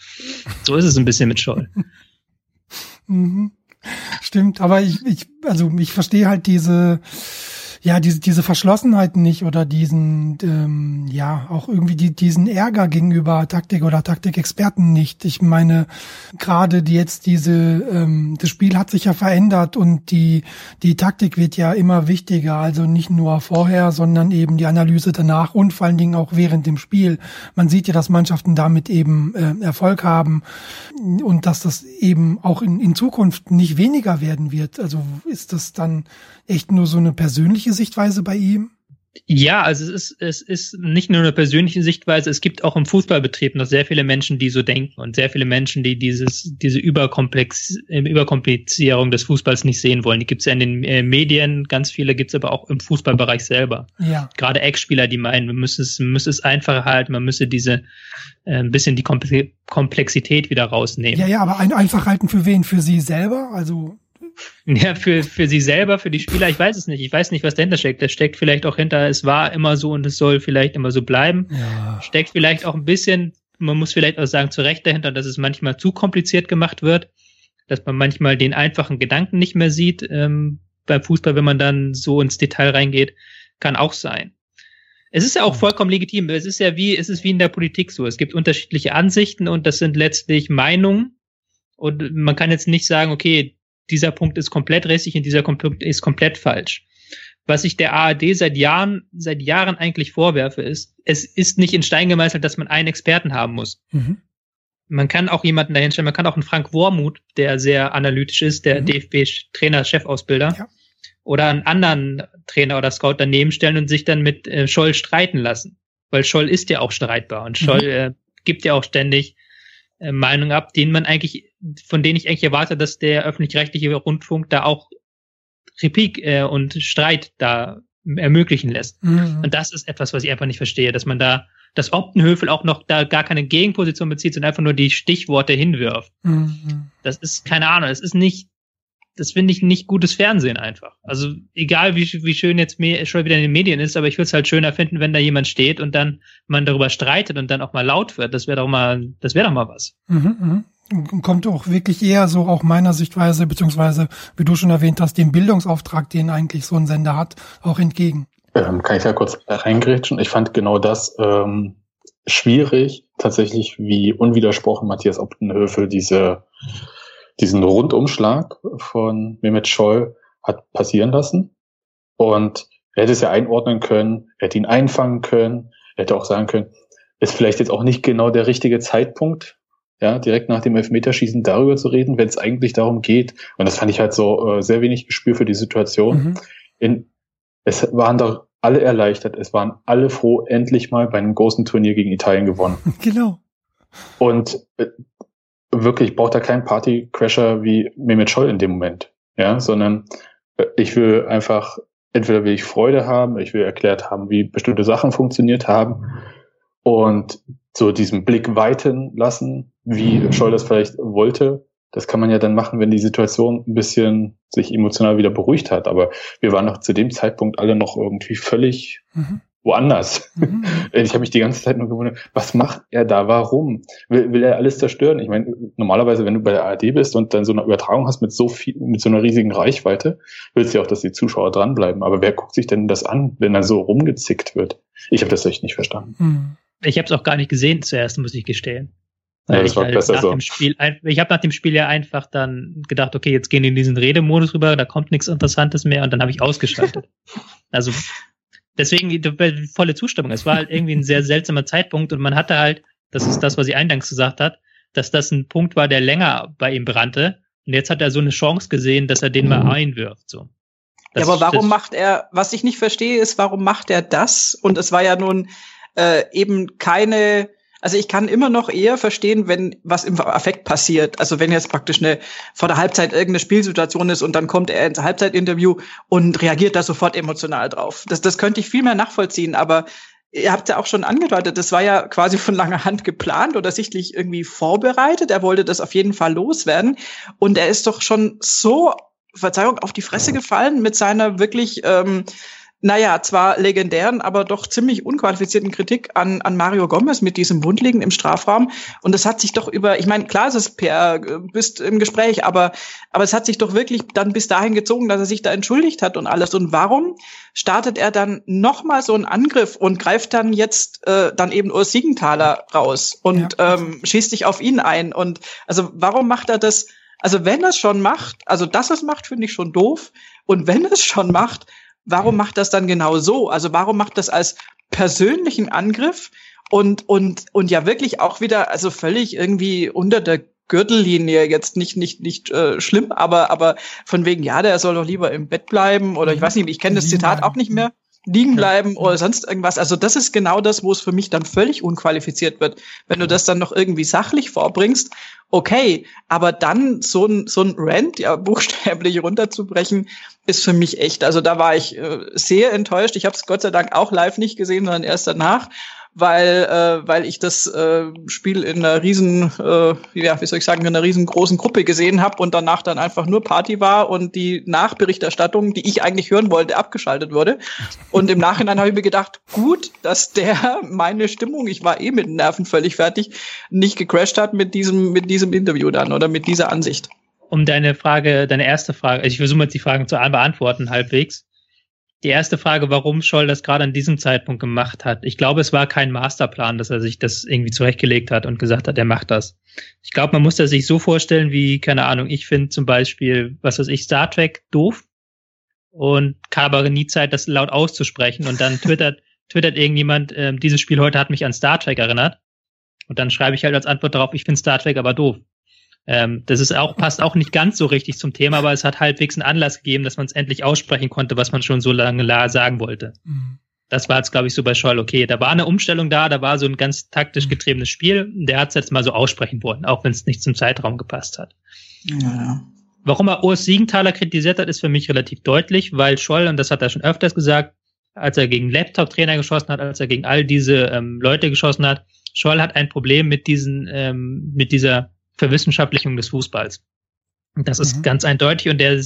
So ist es ein bisschen mit Scholl. mhm. Stimmt, aber ich, ich, also ich verstehe halt diese, ja, diese, diese Verschlossenheit nicht oder diesen, ähm, ja, auch irgendwie die, diesen Ärger gegenüber Taktik oder Taktikexperten nicht. Ich meine, gerade die jetzt diese, ähm, das Spiel hat sich ja verändert und die, die Taktik wird ja immer wichtiger. Also nicht nur vorher, sondern eben die Analyse danach und vor allen Dingen auch während dem Spiel. Man sieht ja, dass Mannschaften damit eben äh, Erfolg haben und dass das eben auch in, in Zukunft nicht weniger werden wird. Also ist das dann echt nur so eine persönliche Sichtweise bei ihm? Ja, also es ist, es ist nicht nur eine persönliche Sichtweise, es gibt auch im Fußballbetrieb noch sehr viele Menschen, die so denken und sehr viele Menschen, die dieses, diese Überkomplex, Überkomplizierung des Fußballs nicht sehen wollen. Die gibt es ja in den äh, Medien, ganz viele gibt es aber auch im Fußballbereich selber. Ja. Gerade Ex-Spieler, die meinen, man müsse es, man müsse es einfacher halten, man müsse diese äh, ein bisschen die Komplexität wieder rausnehmen. Ja, ja, aber ein einfach halten für wen? Für sie selber? Also ja, für, für sie selber, für die Spieler, ich weiß es nicht. Ich weiß nicht, was dahinter steckt. Das steckt vielleicht auch hinter, es war immer so und es soll vielleicht immer so bleiben. Ja. Steckt vielleicht auch ein bisschen, man muss vielleicht auch sagen, zu Recht dahinter, dass es manchmal zu kompliziert gemacht wird, dass man manchmal den einfachen Gedanken nicht mehr sieht ähm, beim Fußball, wenn man dann so ins Detail reingeht, kann auch sein. Es ist ja auch vollkommen legitim. Es ist ja wie, es ist wie in der Politik so. Es gibt unterschiedliche Ansichten und das sind letztlich Meinungen. Und man kann jetzt nicht sagen, okay, dieser Punkt ist komplett richtig und dieser Punkt ist komplett falsch. Was ich der ARD seit Jahren, seit Jahren eigentlich vorwerfe, ist, es ist nicht in Stein gemeißelt, dass man einen Experten haben muss. Mhm. Man kann auch jemanden dahinstellen, man kann auch einen Frank Wormuth, der sehr analytisch ist, der mhm. DFB-Trainer, Chefausbilder, ja. oder einen anderen Trainer oder Scout daneben stellen und sich dann mit äh, Scholl streiten lassen. Weil Scholl ist ja auch streitbar und Scholl mhm. äh, gibt ja auch ständig Meinung ab, denen man eigentlich, von denen ich eigentlich erwarte, dass der öffentlich-rechtliche Rundfunk da auch Replik äh, und Streit da ermöglichen lässt. Mhm. Und das ist etwas, was ich einfach nicht verstehe, dass man da, dass Optenhöfel auch noch da gar keine Gegenposition bezieht, sondern einfach nur die Stichworte hinwirft. Mhm. Das ist keine Ahnung, es ist nicht das finde ich nicht gutes Fernsehen einfach. Also egal wie, wie schön jetzt schon wieder in den Medien ist, aber ich würde es halt schöner finden, wenn da jemand steht und dann man darüber streitet und dann auch mal laut wird. Das wäre doch mal, das wäre doch mal was. Mhm, mh. Kommt auch wirklich eher so auch meiner Sichtweise, beziehungsweise, wie du schon erwähnt hast, dem Bildungsauftrag, den eigentlich so ein Sender hat, auch entgegen. Ähm, kann ich ja kurz reingrätschen? Ich fand genau das ähm, schwierig, tatsächlich, wie unwidersprochen Matthias Optenhöfel diese diesen Rundumschlag von Mehmet Scholl hat passieren lassen. Und er hätte es ja einordnen können, er hätte ihn einfangen können, er hätte auch sagen können, ist vielleicht jetzt auch nicht genau der richtige Zeitpunkt, ja, direkt nach dem Elfmeterschießen darüber zu reden, wenn es eigentlich darum geht. Und das fand ich halt so äh, sehr wenig Gespür für die Situation. Mhm. In, es waren doch alle erleichtert, es waren alle froh, endlich mal bei einem großen Turnier gegen Italien gewonnen. Genau. Und äh, wirklich braucht er keinen Partycrasher wie Mehmet Scholl in dem Moment, ja, sondern äh, ich will einfach, entweder will ich Freude haben, ich will erklärt haben, wie bestimmte Sachen funktioniert haben und so diesen Blick weiten lassen, wie Scholl das vielleicht wollte. Das kann man ja dann machen, wenn die Situation ein bisschen sich emotional wieder beruhigt hat. Aber wir waren noch zu dem Zeitpunkt alle noch irgendwie völlig mhm woanders. Mhm. Ich habe mich die ganze Zeit nur gewundert, was macht er da? Warum? Will, will er alles zerstören? Ich meine, normalerweise, wenn du bei der ARD bist und dann so eine Übertragung hast mit so viel, mit so einer riesigen Reichweite, willst du ja auch, dass die Zuschauer dranbleiben. Aber wer guckt sich denn das an, wenn er so rumgezickt wird? Ich habe das echt nicht verstanden. Mhm. Ich habe es auch gar nicht gesehen zuerst, muss ich gestehen. Ja, das war halt besser so. Spiel, ich habe nach dem Spiel ja einfach dann gedacht, okay, jetzt gehen die in diesen Redemodus rüber, da kommt nichts Interessantes mehr und dann habe ich ausgeschaltet. also deswegen volle Zustimmung. Es war halt irgendwie ein sehr seltsamer Zeitpunkt und man hatte halt, das ist das, was sie eingangs gesagt hat, dass das ein Punkt war, der länger bei ihm brannte. Und jetzt hat er so eine Chance gesehen, dass er den mal mhm. einwirft. So. Das, ja, aber warum macht er, was ich nicht verstehe, ist, warum macht er das? Und es war ja nun äh, eben keine also ich kann immer noch eher verstehen, wenn was im Affekt passiert. Also wenn jetzt praktisch eine vor der Halbzeit irgendeine Spielsituation ist und dann kommt er ins Halbzeitinterview und reagiert da sofort emotional drauf. Das, das könnte ich viel mehr nachvollziehen, aber ihr habt ja auch schon angedeutet, das war ja quasi von langer Hand geplant oder sichtlich irgendwie vorbereitet. Er wollte das auf jeden Fall loswerden. Und er ist doch schon so, Verzeihung, auf die Fresse gefallen mit seiner wirklich ähm, naja, zwar legendären, aber doch ziemlich unqualifizierten Kritik an, an Mario Gomez mit diesem Wundliegen im Strafraum. Und es hat sich doch über, ich meine, klar ist es per, äh, bist im Gespräch, aber, aber es hat sich doch wirklich dann bis dahin gezogen, dass er sich da entschuldigt hat und alles. Und warum startet er dann nochmal so einen Angriff und greift dann jetzt äh, dann eben Urs Siegenthaler raus und ja. ähm, schießt sich auf ihn ein? Und also warum macht er das? Also wenn er es schon macht, also dass er es macht, finde ich schon doof. Und wenn er es schon macht, warum macht das dann genau so? Also warum macht das als persönlichen Angriff und, und, und ja wirklich auch wieder, also völlig irgendwie unter der Gürtellinie jetzt nicht nicht nicht äh, schlimm, aber aber von wegen ja, der soll doch lieber im Bett bleiben oder ich mhm. weiß nicht, ich kenne das Zitat auch nicht mehr liegen bleiben oder sonst irgendwas. Also das ist genau das, wo es für mich dann völlig unqualifiziert wird. Wenn du das dann noch irgendwie sachlich vorbringst, okay, aber dann so ein, so ein Rant ja buchstäblich runterzubrechen, ist für mich echt. Also da war ich äh, sehr enttäuscht. Ich habe es Gott sei Dank auch live nicht gesehen, sondern erst danach weil, äh, weil ich das äh, Spiel in einer riesen, äh, ja, wie soll ich sagen, in einer riesengroßen Gruppe gesehen habe und danach dann einfach nur Party war und die Nachberichterstattung, die ich eigentlich hören wollte, abgeschaltet wurde. Und im Nachhinein habe ich mir gedacht, gut, dass der meine Stimmung, ich war eh mit den Nerven völlig fertig, nicht gecrashed hat mit diesem, mit diesem Interview dann oder mit dieser Ansicht. Um deine Frage, deine erste Frage, also ich versuche jetzt die Fragen zu beantworten halbwegs die erste Frage, warum Scholl das gerade an diesem Zeitpunkt gemacht hat. Ich glaube, es war kein Masterplan, dass er sich das irgendwie zurechtgelegt hat und gesagt hat, er macht das. Ich glaube, man muss das sich so vorstellen wie, keine Ahnung, ich finde zum Beispiel, was weiß ich, Star Trek doof und habe nie Zeit, das laut auszusprechen und dann twittert, twittert irgendjemand, äh, dieses Spiel heute hat mich an Star Trek erinnert. Und dann schreibe ich halt als Antwort darauf, ich finde Star Trek aber doof. Ähm, das ist auch, passt auch nicht ganz so richtig zum Thema, aber es hat halbwegs einen Anlass gegeben, dass man es endlich aussprechen konnte, was man schon so lange sagen wollte. Mhm. Das war jetzt, glaube ich, so bei Scholl okay. Da war eine Umstellung da, da war so ein ganz taktisch mhm. getriebenes Spiel. Der hat es jetzt mal so aussprechen wollen, auch wenn es nicht zum Zeitraum gepasst hat. Ja. Warum er Urs Siegenthaler kritisiert hat, ist für mich relativ deutlich, weil Scholl, und das hat er schon öfters gesagt, als er gegen Laptop-Trainer geschossen hat, als er gegen all diese ähm, Leute geschossen hat, Scholl hat ein Problem mit diesen, ähm, mit dieser Verwissenschaftlichung des Fußballs. Das ist mhm. ganz eindeutig und der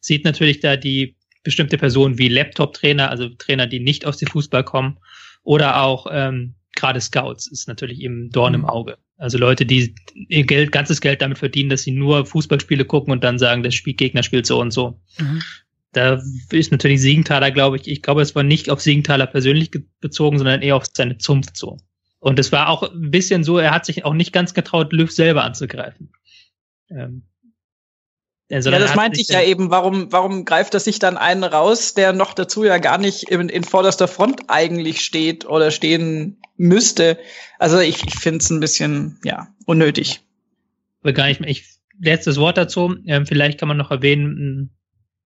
sieht natürlich da die bestimmte Personen wie Laptop-Trainer, also Trainer, die nicht aus dem Fußball kommen, oder auch ähm, gerade Scouts ist natürlich eben Dorn mhm. im Auge. Also Leute, die ihr Geld, ganzes Geld damit verdienen, dass sie nur Fußballspiele gucken und dann sagen, der Spiel, Gegner spielt so und so. Mhm. Da ist natürlich Siegenthaler, glaube ich, ich glaube, es war nicht auf Siegenthaler persönlich bezogen, sondern eher auf seine Zunft so. Und es war auch ein bisschen so, er hat sich auch nicht ganz getraut, Löw selber anzugreifen. Ähm, also ja, das meinte ich ja eben. Warum, warum greift er sich dann einen raus, der noch dazu ja gar nicht in, in vorderster Front eigentlich steht oder stehen müsste? Also ich, ich finde es ein bisschen, ja, unnötig. Gar nicht mehr. Ich, letztes Wort dazu. Ähm, vielleicht kann man noch erwähnen,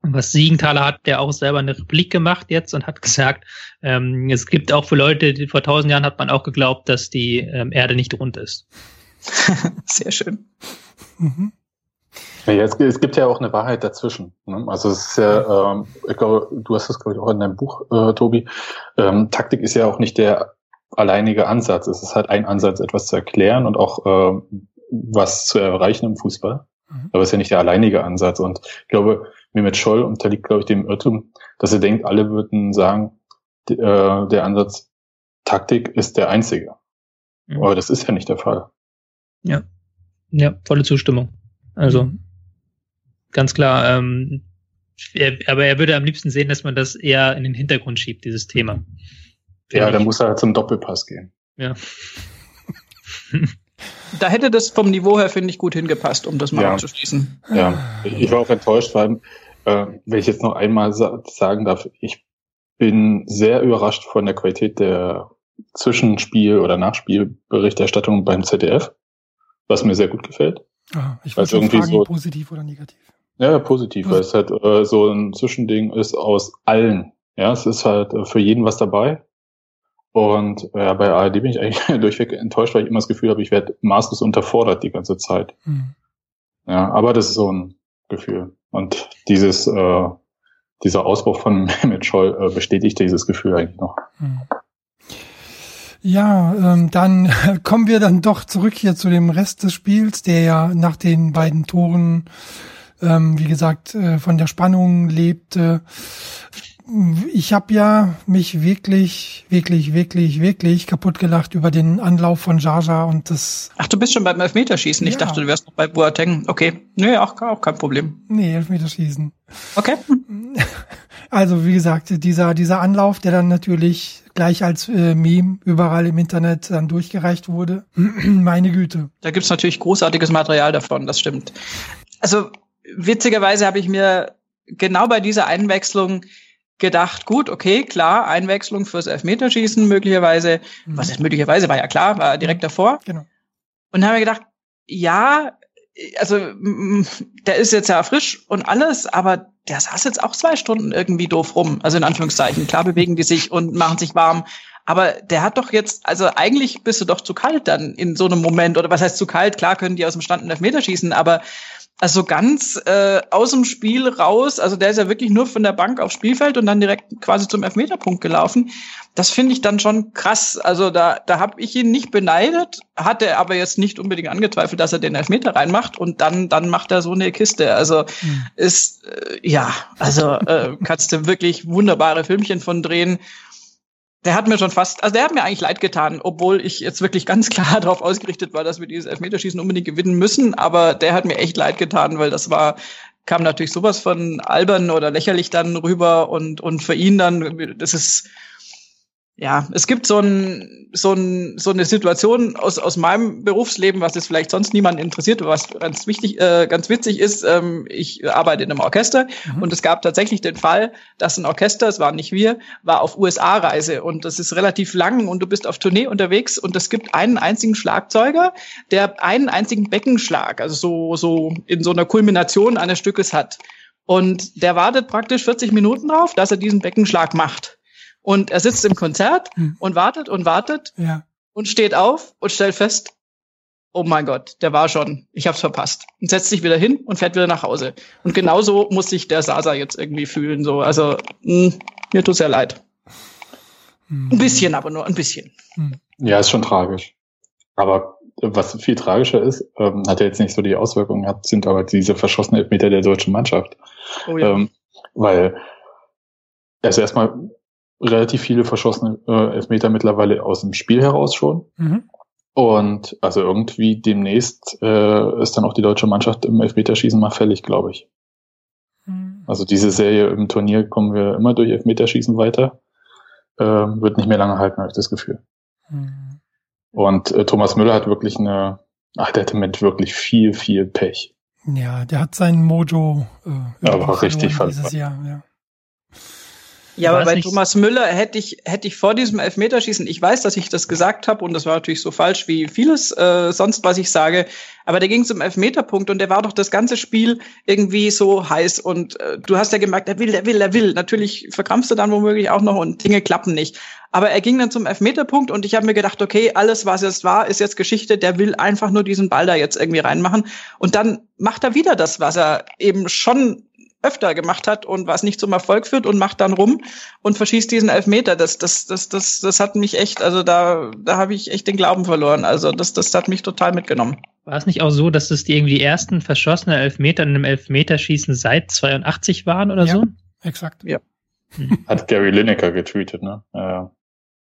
was Siegenthaler hat, der auch selber eine Replik gemacht jetzt und hat gesagt, ähm, es gibt auch für Leute, die vor tausend Jahren hat man auch geglaubt, dass die ähm, Erde nicht rund ist. Sehr schön. Mhm. Ja, es, es, gibt ja auch eine Wahrheit dazwischen. Ne? Also es ist ja, ähm, ich glaube, du hast das glaube ich auch in deinem Buch, äh, Tobi. Ähm, Taktik ist ja auch nicht der alleinige Ansatz. Es ist halt ein Ansatz, etwas zu erklären und auch äh, was zu erreichen im Fußball. Mhm. Aber es ist ja nicht der alleinige Ansatz. Und ich glaube, Mehmet Scholl unterliegt, glaube ich, dem Irrtum, dass er denkt, alle würden sagen, äh, der Ansatz Taktik ist der einzige. Mhm. Aber das ist ja nicht der Fall. Ja. Ja, volle Zustimmung. Also ganz klar, ähm, er, aber er würde am liebsten sehen, dass man das eher in den Hintergrund schiebt, dieses Thema. Ja, dann muss er zum Doppelpass gehen. Ja. da hätte das vom Niveau her, finde ich, gut hingepasst, um das mal ja. abzuschließen. Ja, ich war auch enttäuscht, weil, äh, wenn ich jetzt noch einmal sa sagen darf, ich bin sehr überrascht von der Qualität der Zwischenspiel- oder Nachspielberichterstattung beim ZDF, was mir sehr gut gefällt. Ah, ich wollte irgendwie fragen, so, positiv oder negativ? Ja, positiv, weil es halt äh, so ein Zwischending ist aus allen. Ja, es ist halt äh, für jeden was dabei. Und ja, bei ARD bin ich eigentlich durchweg enttäuscht, weil ich immer das Gefühl habe, ich werde maßlos unterfordert die ganze Zeit. Mhm. Ja, aber das ist so ein Gefühl. Und dieses, äh, dieser Ausbruch von Mehmet Scholl äh, bestätigt dieses Gefühl eigentlich noch. Mhm. Ja, ähm, dann kommen wir dann doch zurück hier zu dem Rest des Spiels, der ja nach den beiden Toren, ähm, wie gesagt, äh, von der Spannung lebte ich habe ja mich wirklich, wirklich, wirklich, wirklich kaputt gelacht über den Anlauf von Jaja und das. Ach, du bist schon beim Elfmeterschießen. Ich dachte, du wärst noch bei Boateng. Okay. Nee, auch, auch kein Problem. Nee, Elfmeterschießen. Okay. Also, wie gesagt, dieser, dieser Anlauf, der dann natürlich gleich als äh, Meme überall im Internet dann durchgereicht wurde. Meine Güte. Da gibt's natürlich großartiges Material davon, das stimmt. Also, witzigerweise habe ich mir genau bei dieser Einwechslung gedacht, gut, okay, klar, Einwechslung fürs Elfmeterschießen möglicherweise. Mhm. Was ist möglicherweise? War ja klar, war direkt mhm. davor. Genau. Und dann haben wir gedacht, ja, also der ist jetzt ja frisch und alles, aber der saß jetzt auch zwei Stunden irgendwie doof rum. Also in Anführungszeichen. Klar bewegen die sich und machen sich warm. Aber der hat doch jetzt, also eigentlich bist du doch zu kalt dann in so einem Moment. Oder was heißt zu kalt? Klar können die aus dem Stand einen Elfmeter schießen, aber also ganz äh, aus dem Spiel raus, also der ist ja wirklich nur von der Bank aufs Spielfeld und dann direkt quasi zum Elfmeterpunkt gelaufen. Das finde ich dann schon krass. Also da, da habe ich ihn nicht beneidet, hatte aber jetzt nicht unbedingt angezweifelt, dass er den Elfmeter reinmacht und dann, dann macht er so eine Kiste. Also mhm. ist, äh, ja, also äh, kannst du wirklich wunderbare Filmchen von drehen der hat mir schon fast, also der hat mir eigentlich leid getan, obwohl ich jetzt wirklich ganz klar darauf ausgerichtet war, dass wir dieses Elfmeterschießen unbedingt gewinnen müssen. Aber der hat mir echt leid getan, weil das war, kam natürlich sowas von albern oder lächerlich dann rüber und, und für ihn dann, das ist, ja, es gibt so, ein, so, ein, so eine Situation aus, aus meinem Berufsleben, was jetzt vielleicht sonst niemand interessiert, was ganz wichtig, äh, ganz witzig ist. Ähm, ich arbeite in einem Orchester mhm. und es gab tatsächlich den Fall, dass ein Orchester, es waren nicht wir, war auf USA-Reise und das ist relativ lang und du bist auf Tournee unterwegs und es gibt einen einzigen Schlagzeuger, der einen einzigen Beckenschlag, also so, so in so einer Kulmination eines Stückes hat. Und der wartet praktisch 40 Minuten drauf, dass er diesen Beckenschlag macht. Und er sitzt im Konzert hm. und wartet und wartet ja. und steht auf und stellt fest, oh mein Gott, der war schon, ich hab's verpasst. Und setzt sich wieder hin und fährt wieder nach Hause. Und genauso muss sich der Sasa jetzt irgendwie fühlen. So, also mh, hm, mir tut's sehr leid. Hm. Ein bisschen, aber nur ein bisschen. Hm. Ja, ist schon tragisch. Aber was viel tragischer ist, ähm, hat ja jetzt nicht so die Auswirkungen gehabt, sind aber diese verschossenen Elfmeter der deutschen Mannschaft. Oh ja. Ähm, weil also erstmal relativ viele verschossene äh, Elfmeter mittlerweile aus dem Spiel heraus schon. Mhm. Und also irgendwie demnächst äh, ist dann auch die deutsche Mannschaft im Elfmeterschießen mal fällig, glaube ich. Mhm. Also diese Serie im Turnier kommen wir immer durch Elfmeterschießen weiter. Äh, wird nicht mehr lange halten, habe ich das Gefühl. Mhm. Und äh, Thomas Müller hat wirklich eine, ach, der hatte mit wirklich viel, viel Pech. Ja, der hat seinen Mojo äh, aber richtig dieses Jahr, ja. Ja, aber bei nicht. Thomas Müller hätte ich, hätte ich vor diesem Elfmeterschießen, ich weiß, dass ich das gesagt habe und das war natürlich so falsch wie vieles äh, sonst, was ich sage, aber der ging zum Elfmeterpunkt und der war doch das ganze Spiel irgendwie so heiß und äh, du hast ja gemerkt, er will, er will, er will. Natürlich verkrampfst du dann womöglich auch noch und Dinge klappen nicht. Aber er ging dann zum Elfmeterpunkt und ich habe mir gedacht, okay, alles, was jetzt war, ist jetzt Geschichte, der will einfach nur diesen Ball da jetzt irgendwie reinmachen und dann macht er wieder das, was er eben schon öfter gemacht hat und was nicht zum Erfolg führt und macht dann rum und verschießt diesen Elfmeter. Das, das, das, das, das hat mich echt, also da, da habe ich echt den Glauben verloren. Also das, das hat mich total mitgenommen. War es nicht auch so, dass es die irgendwie ersten verschossenen Elfmeter in einem Elfmeterschießen seit 82 waren oder ja, so? Exakt. Ja. Hm. Hat Gary Lineker getweetet, ne? Ja.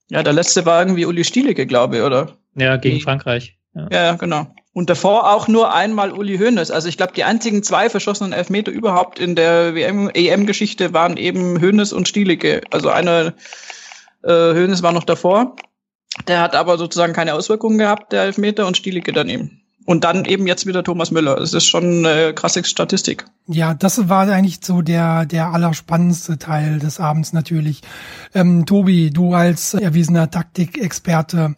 ja, der letzte war irgendwie Uli Stielicke, glaube ich, oder? Ja, gegen die, Frankreich. Ja. ja, genau. Und davor auch nur einmal Uli Hoeneß. Also ich glaube, die einzigen zwei verschossenen Elfmeter überhaupt in der WM, EM-Geschichte waren eben Hoeneß und Stielicke. Also eine äh, Hoeneß war noch davor. Der hat aber sozusagen keine Auswirkungen gehabt, der Elfmeter, und Stielicke daneben. Und dann eben jetzt wieder Thomas Müller. Das ist schon eine krasse Statistik. Ja, das war eigentlich so der, der allerspannendste Teil des Abends natürlich. Ähm, Tobi, du als erwiesener Taktikexperte,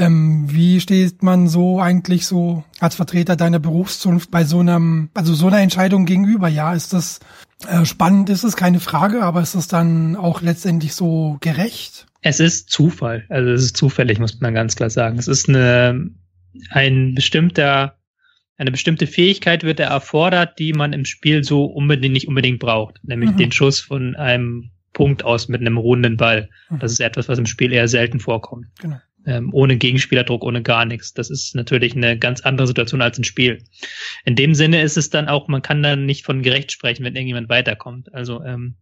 ähm, wie steht man so eigentlich so als Vertreter deiner Berufszunft bei so einem, also so einer Entscheidung gegenüber? Ja, ist das äh, spannend, ist es keine Frage, aber ist es dann auch letztendlich so gerecht? Es ist Zufall, also es ist zufällig, muss man ganz klar sagen. Es ist eine, ein bestimmter, eine bestimmte Fähigkeit wird erfordert, die man im Spiel so unbedingt nicht unbedingt braucht, nämlich mhm. den Schuss von einem Punkt aus mit einem ruhenden Ball. Mhm. Das ist etwas, was im Spiel eher selten vorkommt. Genau ähm, ohne Gegenspielerdruck, ohne gar nichts. Das ist natürlich eine ganz andere Situation als ein Spiel. In dem Sinne ist es dann auch, man kann dann nicht von gerecht sprechen, wenn irgendjemand weiterkommt. Also ähm,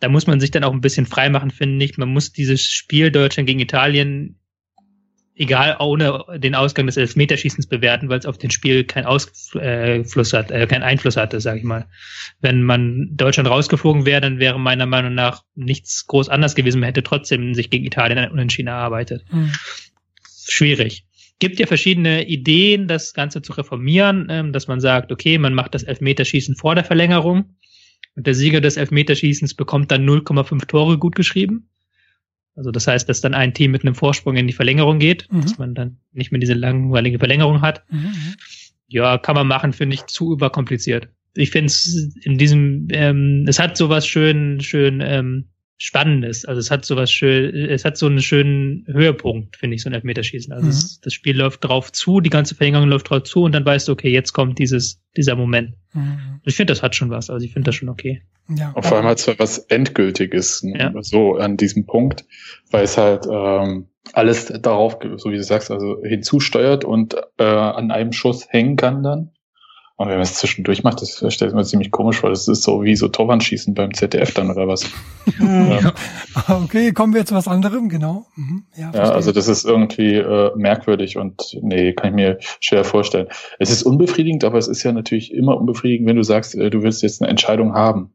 da muss man sich dann auch ein bisschen freimachen, finde ich. Man muss dieses Spiel Deutschland gegen Italien egal ohne den Ausgang des Elfmeterschießens bewerten, weil es auf den Spiel keinen Ausfluss hat, äh, keinen Einfluss hatte, sage ich mal. Wenn man Deutschland rausgeflogen wäre, dann wäre meiner Meinung nach nichts groß anders gewesen. Man hätte trotzdem sich gegen Italien Unentschieden erarbeitet. Mhm. Schwierig. Gibt ja verschiedene Ideen, das Ganze zu reformieren, ähm, dass man sagt, okay, man macht das Elfmeterschießen vor der Verlängerung und der Sieger des Elfmeterschießens bekommt dann 0,5 Tore gut geschrieben. Also das heißt, dass dann ein Team mit einem Vorsprung in die Verlängerung geht, mhm. dass man dann nicht mehr diese langweilige Verlängerung hat. Mhm. mhm. Ja, kann man machen, finde ich zu überkompliziert. Ich finde es in diesem, ähm, es hat sowas schön, schön ähm, Spannendes. Also es hat sowas schön, es hat so einen schönen Höhepunkt, finde ich, so ein Elfmeterschießen. Also mhm. es, das Spiel läuft drauf zu, die ganze Verlängerung läuft drauf zu und dann weißt du, okay, jetzt kommt dieses, dieser Moment. Mhm. Ich finde, das hat schon was. Also ich finde das schon okay. Ja. Und vor allem hat es was Endgültiges, ne? ja. so an diesem Punkt, weil es halt ähm, alles darauf, so wie du sagst, also hinzusteuert und äh, an einem Schuss hängen kann dann. Und wenn man es zwischendurch macht, das stellt man ziemlich komisch vor. Das ist so wie so Torwandschießen beim ZDF dann oder was. ja. Okay, kommen wir zu was anderem, genau. Mhm. Ja, ja, also das ist irgendwie äh, merkwürdig und nee, kann ich mir schwer vorstellen. Es ist unbefriedigend, aber es ist ja natürlich immer unbefriedigend, wenn du sagst, äh, du willst jetzt eine Entscheidung haben.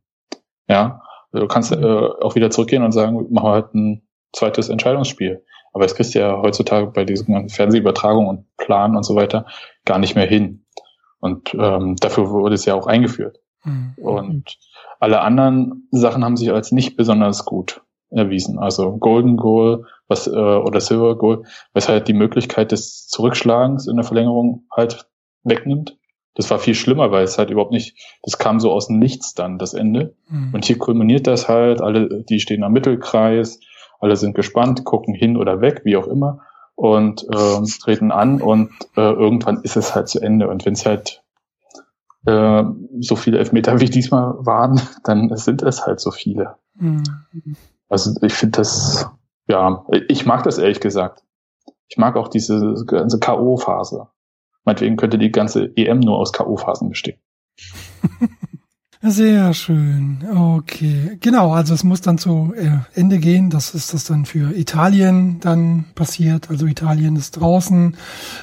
Ja, du kannst äh, auch wieder zurückgehen und sagen, machen wir halt ein zweites Entscheidungsspiel. Aber es kriegst du ja heutzutage bei diesen ganzen Fernsehübertragungen und Planen und so weiter gar nicht mehr hin. Und ähm, dafür wurde es ja auch eingeführt. Mhm. Und alle anderen Sachen haben sich als nicht besonders gut erwiesen. Also Golden Goal was, äh, oder Silver Goal, was halt die Möglichkeit des Zurückschlagens in der Verlängerung halt wegnimmt. Das war viel schlimmer, weil es halt überhaupt nicht, das kam so aus dem Nichts dann, das Ende. Mhm. Und hier kulminiert das halt, alle, die stehen am Mittelkreis, alle sind gespannt, gucken hin oder weg, wie auch immer und äh, treten an und äh, irgendwann ist es halt zu Ende. Und wenn es halt äh, so viele Elfmeter wie diesmal waren, dann sind es halt so viele. Mhm. Also ich finde das, ja, ich mag das ehrlich gesagt. Ich mag auch diese ganze K.O.-Phase. Meinetwegen könnte die ganze EM nur aus K.O.-Phasen bestehen. Sehr schön. Okay. Genau, also es muss dann zu äh, Ende gehen. Das ist das dann für Italien dann passiert. Also Italien ist draußen.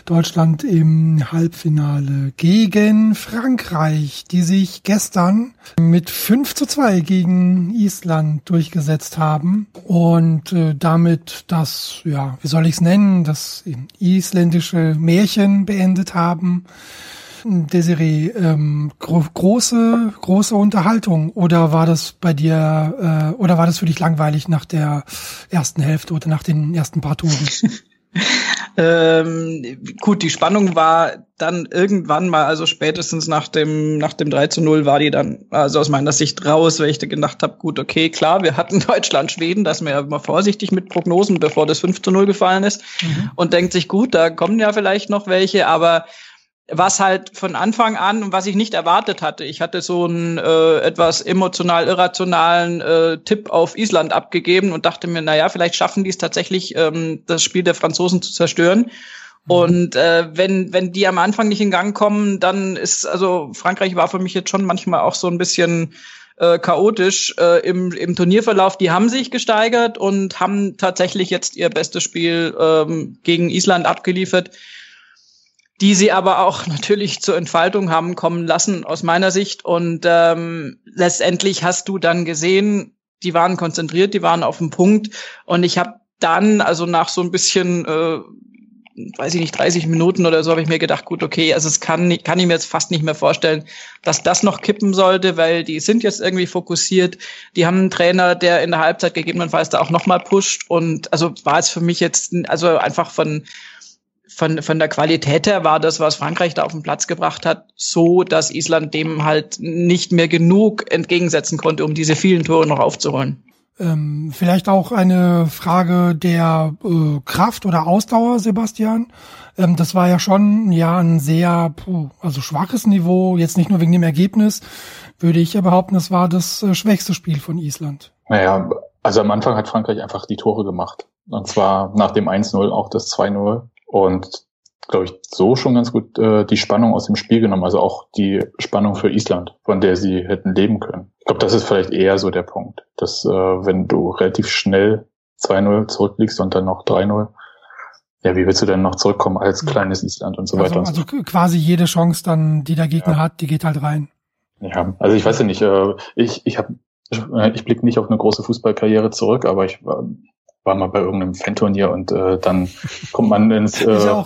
Deutschland im Halbfinale gegen Frankreich, die sich gestern mit 5 zu 2 gegen Island durchgesetzt haben und äh, damit das, ja, wie soll ich es nennen, das isländische Märchen beendet haben. Desiree, ähm, gro große, große Unterhaltung oder war das bei dir, äh, oder war das für dich langweilig nach der ersten Hälfte oder nach den ersten paar Toren? ähm, gut, die Spannung war dann irgendwann mal, also spätestens nach dem, nach dem 3 zu 0 war die dann, also aus meiner Sicht raus, weil ich da gedacht habe, gut, okay, klar, wir hatten Deutschland, Schweden, dass man ja immer vorsichtig mit Prognosen, bevor das 5 zu 0 gefallen ist mhm. und denkt sich, gut, da kommen ja vielleicht noch welche, aber was halt von Anfang an und was ich nicht erwartet hatte. Ich hatte so einen äh, etwas emotional irrationalen äh, Tipp auf Island abgegeben und dachte mir, na ja, vielleicht schaffen die es tatsächlich, ähm, das Spiel der Franzosen zu zerstören. Mhm. Und äh, wenn wenn die am Anfang nicht in Gang kommen, dann ist also Frankreich war für mich jetzt schon manchmal auch so ein bisschen äh, chaotisch äh, im, im Turnierverlauf. Die haben sich gesteigert und haben tatsächlich jetzt ihr bestes Spiel ähm, gegen Island abgeliefert die sie aber auch natürlich zur Entfaltung haben kommen lassen, aus meiner Sicht. Und ähm, letztendlich hast du dann gesehen, die waren konzentriert, die waren auf dem Punkt. Und ich habe dann, also nach so ein bisschen, äh, weiß ich nicht, 30 Minuten oder so, habe ich mir gedacht, gut, okay, also es kann, kann ich mir jetzt fast nicht mehr vorstellen, dass das noch kippen sollte, weil die sind jetzt irgendwie fokussiert. Die haben einen Trainer, der in der Halbzeit gegebenenfalls da auch nochmal pusht. Und also war es für mich jetzt, also einfach von von, von der Qualität her war das, was Frankreich da auf den Platz gebracht hat, so, dass Island dem halt nicht mehr genug entgegensetzen konnte, um diese vielen Tore noch aufzuholen. Ähm, vielleicht auch eine Frage der äh, Kraft oder Ausdauer, Sebastian. Ähm, das war ja schon ja ein sehr puh, also schwaches Niveau, jetzt nicht nur wegen dem Ergebnis, würde ich ja behaupten, das war das äh, schwächste Spiel von Island. Naja, also am Anfang hat Frankreich einfach die Tore gemacht. Und zwar nach dem 1-0 auch das 2-0. Und glaube ich, so schon ganz gut äh, die Spannung aus dem Spiel genommen, also auch die Spannung für Island, von der sie hätten leben können. Ich glaube, das ist vielleicht eher so der Punkt, dass äh, wenn du relativ schnell 2-0 zurückliegst und dann noch 3-0, ja, wie willst du denn noch zurückkommen als kleines Island und so also, weiter? Also quasi jede Chance dann, die der Gegner ja. hat, die geht halt rein. Ja, also ich weiß ja nicht, äh, ich, ich habe äh, ich blicke nicht auf eine große Fußballkarriere zurück, aber ich war, mal bei irgendeinem Fan-Turnier und äh, dann kommt man ins äh,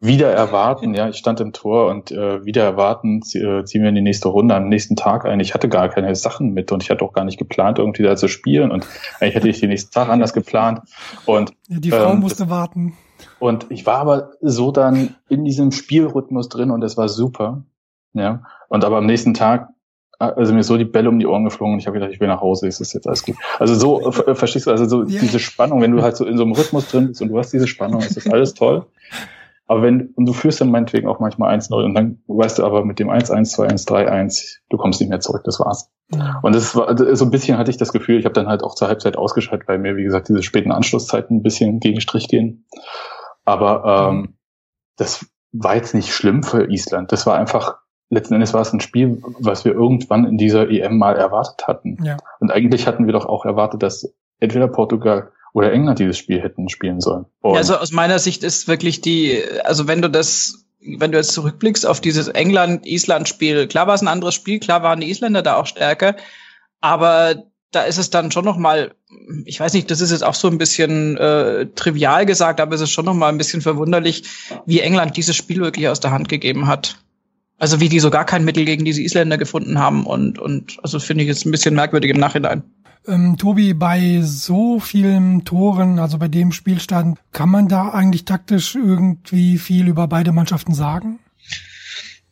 wieder erwarten, ja, ich stand im Tor und äh, wieder erwarten, äh, ziehen wir in die nächste Runde am nächsten Tag ein. Ich hatte gar keine Sachen mit und ich hatte auch gar nicht geplant, irgendwie da zu spielen und eigentlich hätte ich den nächsten Tag anders geplant und ja, die Frau ähm, musste warten. Und ich war aber so dann in diesem Spielrhythmus drin und es war super, ja. Und aber am nächsten Tag also mir so die Bälle um die Ohren geflogen und ich habe gedacht, ich will nach Hause, ist das jetzt alles gut. Also so, verstehst du, also so ja. diese Spannung, wenn du halt so in so einem Rhythmus drin bist und du hast diese Spannung, ist das alles toll. Aber wenn, und du führst dann meinetwegen auch manchmal 1-0 und dann weißt du aber mit dem 1-1, 2-1, 3-1, du kommst nicht mehr zurück, das war's. Ja. Und das war, so ein bisschen hatte ich das Gefühl, ich habe dann halt auch zur Halbzeit ausgeschaltet, weil mir, wie gesagt, diese späten Anschlusszeiten ein bisschen gegen Strich gehen. Aber ähm, das war jetzt nicht schlimm für Island. Das war einfach letzten Endes war es ein Spiel, was wir irgendwann in dieser EM mal erwartet hatten. Ja. Und eigentlich hatten wir doch auch erwartet, dass entweder Portugal oder England dieses Spiel hätten spielen sollen. Ja, also aus meiner Sicht ist wirklich die, also wenn du das, wenn du jetzt zurückblickst auf dieses England-Island-Spiel, klar war es ein anderes Spiel, klar waren die Isländer da auch stärker, aber da ist es dann schon noch mal, ich weiß nicht, das ist jetzt auch so ein bisschen äh, trivial gesagt, aber es ist schon noch mal ein bisschen verwunderlich, wie England dieses Spiel wirklich aus der Hand gegeben hat. Also wie die so gar kein Mittel gegen diese Isländer gefunden haben und, und also finde ich jetzt ein bisschen merkwürdig im Nachhinein. Ähm, Tobi, bei so vielen Toren, also bei dem Spielstand, kann man da eigentlich taktisch irgendwie viel über beide Mannschaften sagen?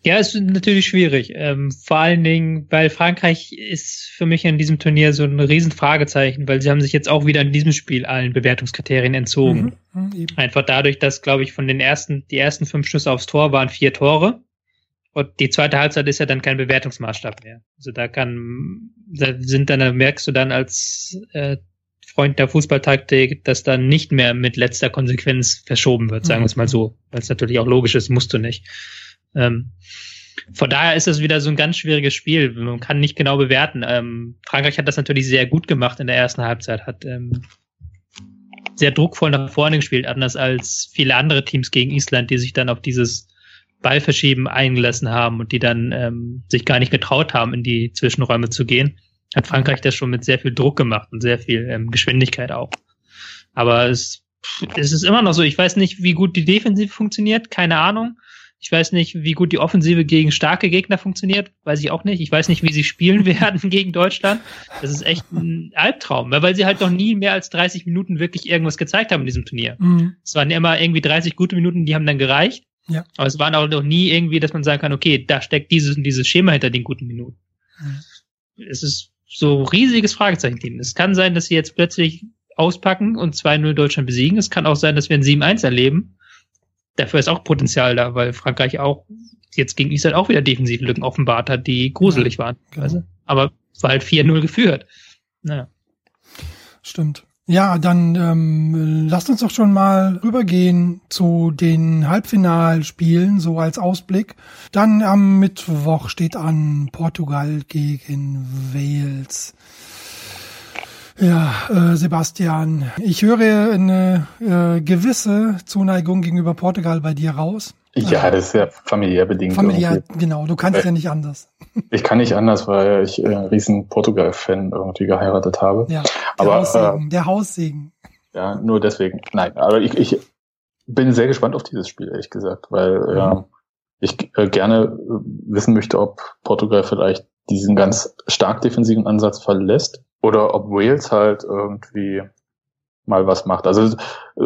Ja, ist natürlich schwierig. Ähm, vor allen Dingen, weil Frankreich ist für mich in diesem Turnier so ein Riesenfragezeichen, weil sie haben sich jetzt auch wieder in diesem Spiel allen Bewertungskriterien entzogen. Mhm, mhm Einfach dadurch, dass, glaube ich, von den ersten, die ersten fünf Schüsse aufs Tor waren vier Tore. Und die zweite Halbzeit ist ja dann kein Bewertungsmaßstab mehr. Also da kann, da sind dann, da merkst du dann als äh, Freund der Fußballtaktik, dass dann nicht mehr mit letzter Konsequenz verschoben wird, sagen wir es mal so. Weil es natürlich auch logisch ist, musst du nicht. Ähm, von daher ist das wieder so ein ganz schwieriges Spiel. Man kann nicht genau bewerten. Ähm, Frankreich hat das natürlich sehr gut gemacht in der ersten Halbzeit, hat ähm, sehr druckvoll nach vorne gespielt, anders als viele andere Teams gegen Island, die sich dann auf dieses Ballverschieben eingelassen haben und die dann ähm, sich gar nicht getraut haben, in die Zwischenräume zu gehen, hat Frankreich das schon mit sehr viel Druck gemacht und sehr viel ähm, Geschwindigkeit auch. Aber es, es ist immer noch so, ich weiß nicht, wie gut die Defensive funktioniert, keine Ahnung. Ich weiß nicht, wie gut die Offensive gegen starke Gegner funktioniert, weiß ich auch nicht. Ich weiß nicht, wie sie spielen werden gegen Deutschland. Das ist echt ein Albtraum, weil sie halt noch nie mehr als 30 Minuten wirklich irgendwas gezeigt haben in diesem Turnier. Mhm. Es waren immer irgendwie 30 gute Minuten, die haben dann gereicht. Ja. Aber es waren auch noch nie irgendwie, dass man sagen kann, okay, da steckt dieses und dieses Schema hinter den guten Minuten. Mhm. Es ist so riesiges Fragezeichen-Team. Es kann sein, dass sie jetzt plötzlich auspacken und 2-0 Deutschland besiegen. Es kann auch sein, dass wir ein 7-1 erleben. Dafür ist auch Potenzial da, weil Frankreich auch jetzt gegen Israel auch wieder Defensivlücken offenbart hat, die gruselig ja, waren. Genau. Aber war halt 4-0 geführt. Naja. Stimmt. Ja, dann ähm, lasst uns doch schon mal rübergehen zu den Halbfinalspielen, so als Ausblick. Dann am Mittwoch steht an Portugal gegen Wales. Ja, äh, Sebastian, ich höre eine äh, gewisse Zuneigung gegenüber Portugal bei dir raus. Ja, das ist ja familiär bedingt. Familiär, irgendwie. genau. Du kannst äh, ja nicht anders. Ich kann nicht anders, weil ich äh, riesen Portugal-Fan irgendwie geheiratet habe. Ja, der aber, Haussegen, äh, der Haussegen. Ja, nur deswegen. Nein, aber ich, ich bin sehr gespannt auf dieses Spiel, ehrlich gesagt, weil mhm. äh, ich äh, gerne äh, wissen möchte, ob Portugal vielleicht diesen ganz stark defensiven Ansatz verlässt oder ob Wales halt irgendwie mal was macht. Also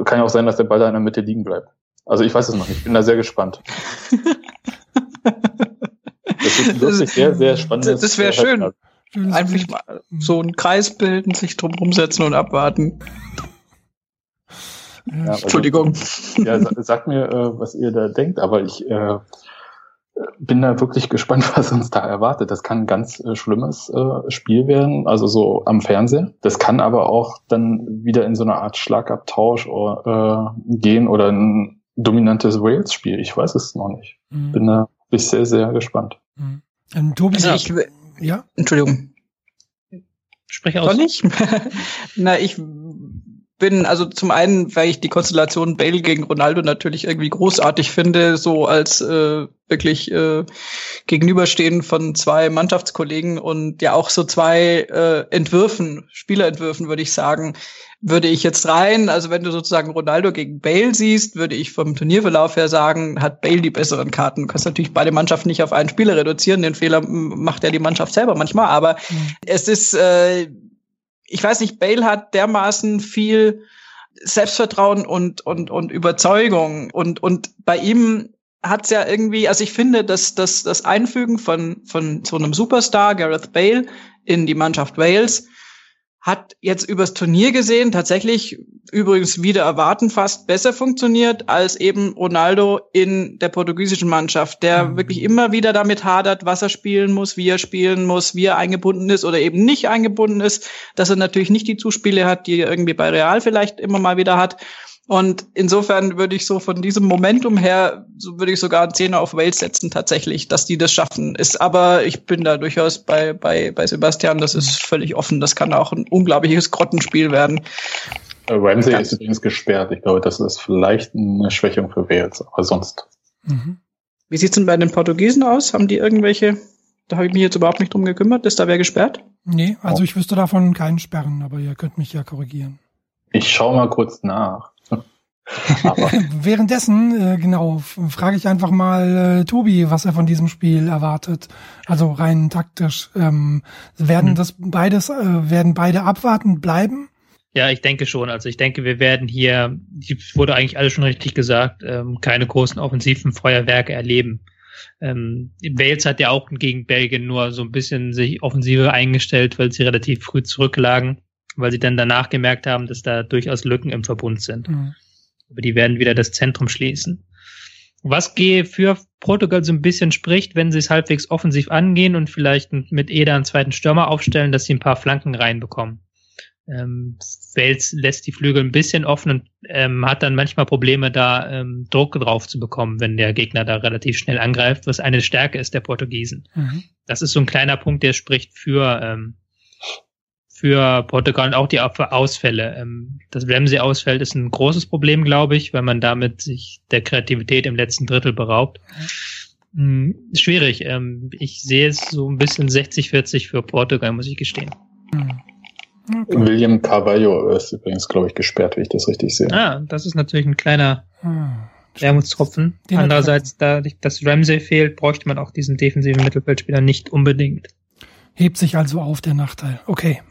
kann ja auch sein, dass der Ball da in der Mitte liegen bleibt. Also ich weiß es noch nicht. Ich bin da sehr gespannt. das ist wirklich sehr, sehr spannend. Das wäre schön. Einfach mal so einen Kreis bilden, sich drum rumsetzen und abwarten. Ja, also, Entschuldigung. Ja, sagt mir, äh, was ihr da denkt, aber ich äh, bin da wirklich gespannt, was uns da erwartet. Das kann ein ganz äh, schlimmes äh, Spiel werden, also so am Fernseher. Das kann aber auch dann wieder in so eine Art Schlagabtausch äh, gehen oder ein dominantes Wales-Spiel. Ich weiß es noch nicht. Mhm. Bin da bin sehr, sehr gespannt. Mhm. Ähm, Tobi, also ich, ja? Entschuldigung. Sprich aus. Soll ich? Na, ich bin also zum einen, weil ich die Konstellation Bale gegen Ronaldo natürlich irgendwie großartig finde, so als äh, wirklich äh, Gegenüberstehen von zwei Mannschaftskollegen und ja auch so zwei äh, Entwürfen, Spielerentwürfen würde ich sagen, würde ich jetzt rein, also wenn du sozusagen Ronaldo gegen Bale siehst, würde ich vom Turnierverlauf her sagen, hat Bale die besseren Karten. Du kannst natürlich beide Mannschaften nicht auf einen Spieler reduzieren, den Fehler macht ja die Mannschaft selber manchmal, aber mhm. es ist äh, ich weiß nicht, Bale hat dermaßen viel Selbstvertrauen und, und, und Überzeugung und, und bei ihm hat's ja irgendwie, also ich finde, dass, dass das Einfügen von, von so einem Superstar, Gareth Bale, in die Mannschaft Wales hat jetzt übers Turnier gesehen tatsächlich übrigens wieder erwarten fast besser funktioniert als eben Ronaldo in der portugiesischen Mannschaft, der mhm. wirklich immer wieder damit hadert, was er spielen muss, wie er spielen muss, wie er eingebunden ist oder eben nicht eingebunden ist, dass er natürlich nicht die Zuspiele hat, die er irgendwie bei Real vielleicht immer mal wieder hat. Und insofern würde ich so von diesem Momentum her, so würde ich sogar einen Zehner auf Wales setzen tatsächlich, dass die das schaffen. Ist aber, ich bin da durchaus bei, bei, bei Sebastian, das ist völlig offen. Das kann auch ein unglaubliches Grottenspiel werden. Äh, Ramsey ja. ist übrigens gesperrt. Ich glaube, das ist vielleicht eine Schwächung für Wales, aber sonst. Mhm. Wie sieht's denn bei den Portugiesen aus? Haben die irgendwelche, da habe ich mich jetzt überhaupt nicht drum gekümmert, ist da wer gesperrt? Nee, also ich wüsste davon keinen Sperren, aber ihr könnt mich ja korrigieren. Ich schaue mal kurz nach. Währenddessen, äh, genau, frage ich einfach mal äh, Tobi, was er von diesem Spiel erwartet. Also rein taktisch. Ähm, werden mhm. das beides, äh, werden beide abwartend bleiben? Ja, ich denke schon. Also ich denke, wir werden hier, wurde eigentlich alles schon richtig gesagt, ähm, keine großen offensiven Feuerwerke erleben. Ähm, Wales hat ja auch gegen Belgien nur so ein bisschen sich offensiver eingestellt, weil sie relativ früh zurücklagen, weil sie dann danach gemerkt haben, dass da durchaus Lücken im Verbund sind. Mhm. Aber die werden wieder das Zentrum schließen. Was gehe für Portugal so ein bisschen spricht, wenn sie es halbwegs offensiv angehen und vielleicht mit Eder einen zweiten Stürmer aufstellen, dass sie ein paar Flanken reinbekommen. Ähm, Wales lässt die Flügel ein bisschen offen und ähm, hat dann manchmal Probleme, da ähm, Druck drauf zu bekommen, wenn der Gegner da relativ schnell angreift, was eine Stärke ist der Portugiesen. Mhm. Das ist so ein kleiner Punkt, der spricht für ähm, für Portugal und auch die Ausfälle. Ähm, dass Ramsey ausfällt, ist ein großes Problem, glaube ich, weil man damit sich der Kreativität im letzten Drittel beraubt. Mhm. Schwierig. Ähm, ich sehe es so ein bisschen 60-40 für Portugal, muss ich gestehen. Mhm. Okay. William Carvalho ist übrigens, glaube ich, gesperrt, wenn ich das richtig sehe. Ah, das ist natürlich ein kleiner hm. Wermutstropfen. Andererseits, da dass Ramsey fehlt, bräuchte man auch diesen defensiven Mittelfeldspieler nicht unbedingt. Hebt sich also auf der Nachteil. Okay.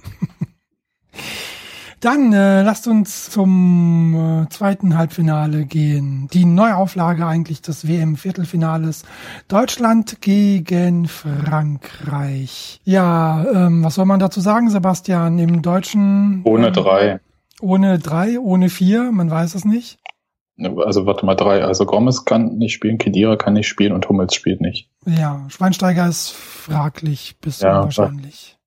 Dann äh, lasst uns zum äh, zweiten Halbfinale gehen. Die Neuauflage eigentlich des WM-Viertelfinales. Deutschland gegen Frankreich. Ja, ähm, was soll man dazu sagen, Sebastian? Im Deutschen. Ohne ähm, drei. Ohne drei, ohne vier, man weiß es nicht. Also warte mal, drei. Also Gomez kann nicht spielen, Kedira kann nicht spielen und Hummels spielt nicht. Ja, Schweinsteiger ist fraglich bis ja, unwahrscheinlich.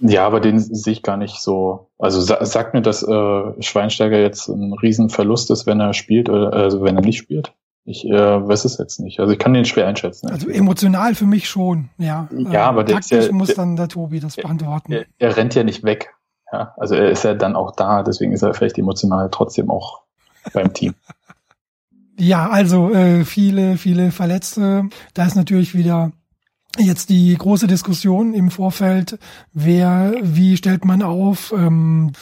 Ja, aber den sehe ich gar nicht so. Also sa sagt mir, dass äh, Schweinsteiger jetzt ein Riesenverlust ist, wenn er spielt oder also wenn er nicht spielt. Ich äh, weiß es jetzt nicht. Also ich kann den schwer einschätzen. Also emotional für mich schon, ja. Ja, aber der taktisch muss der, dann der Tobi das beantworten. Er, er rennt ja nicht weg. Ja, also er ist ja dann auch da, deswegen ist er vielleicht emotional trotzdem auch beim Team. Ja, also äh, viele, viele Verletzte. Da ist natürlich wieder jetzt die große Diskussion im Vorfeld, wer, wie stellt man auf? Ähm,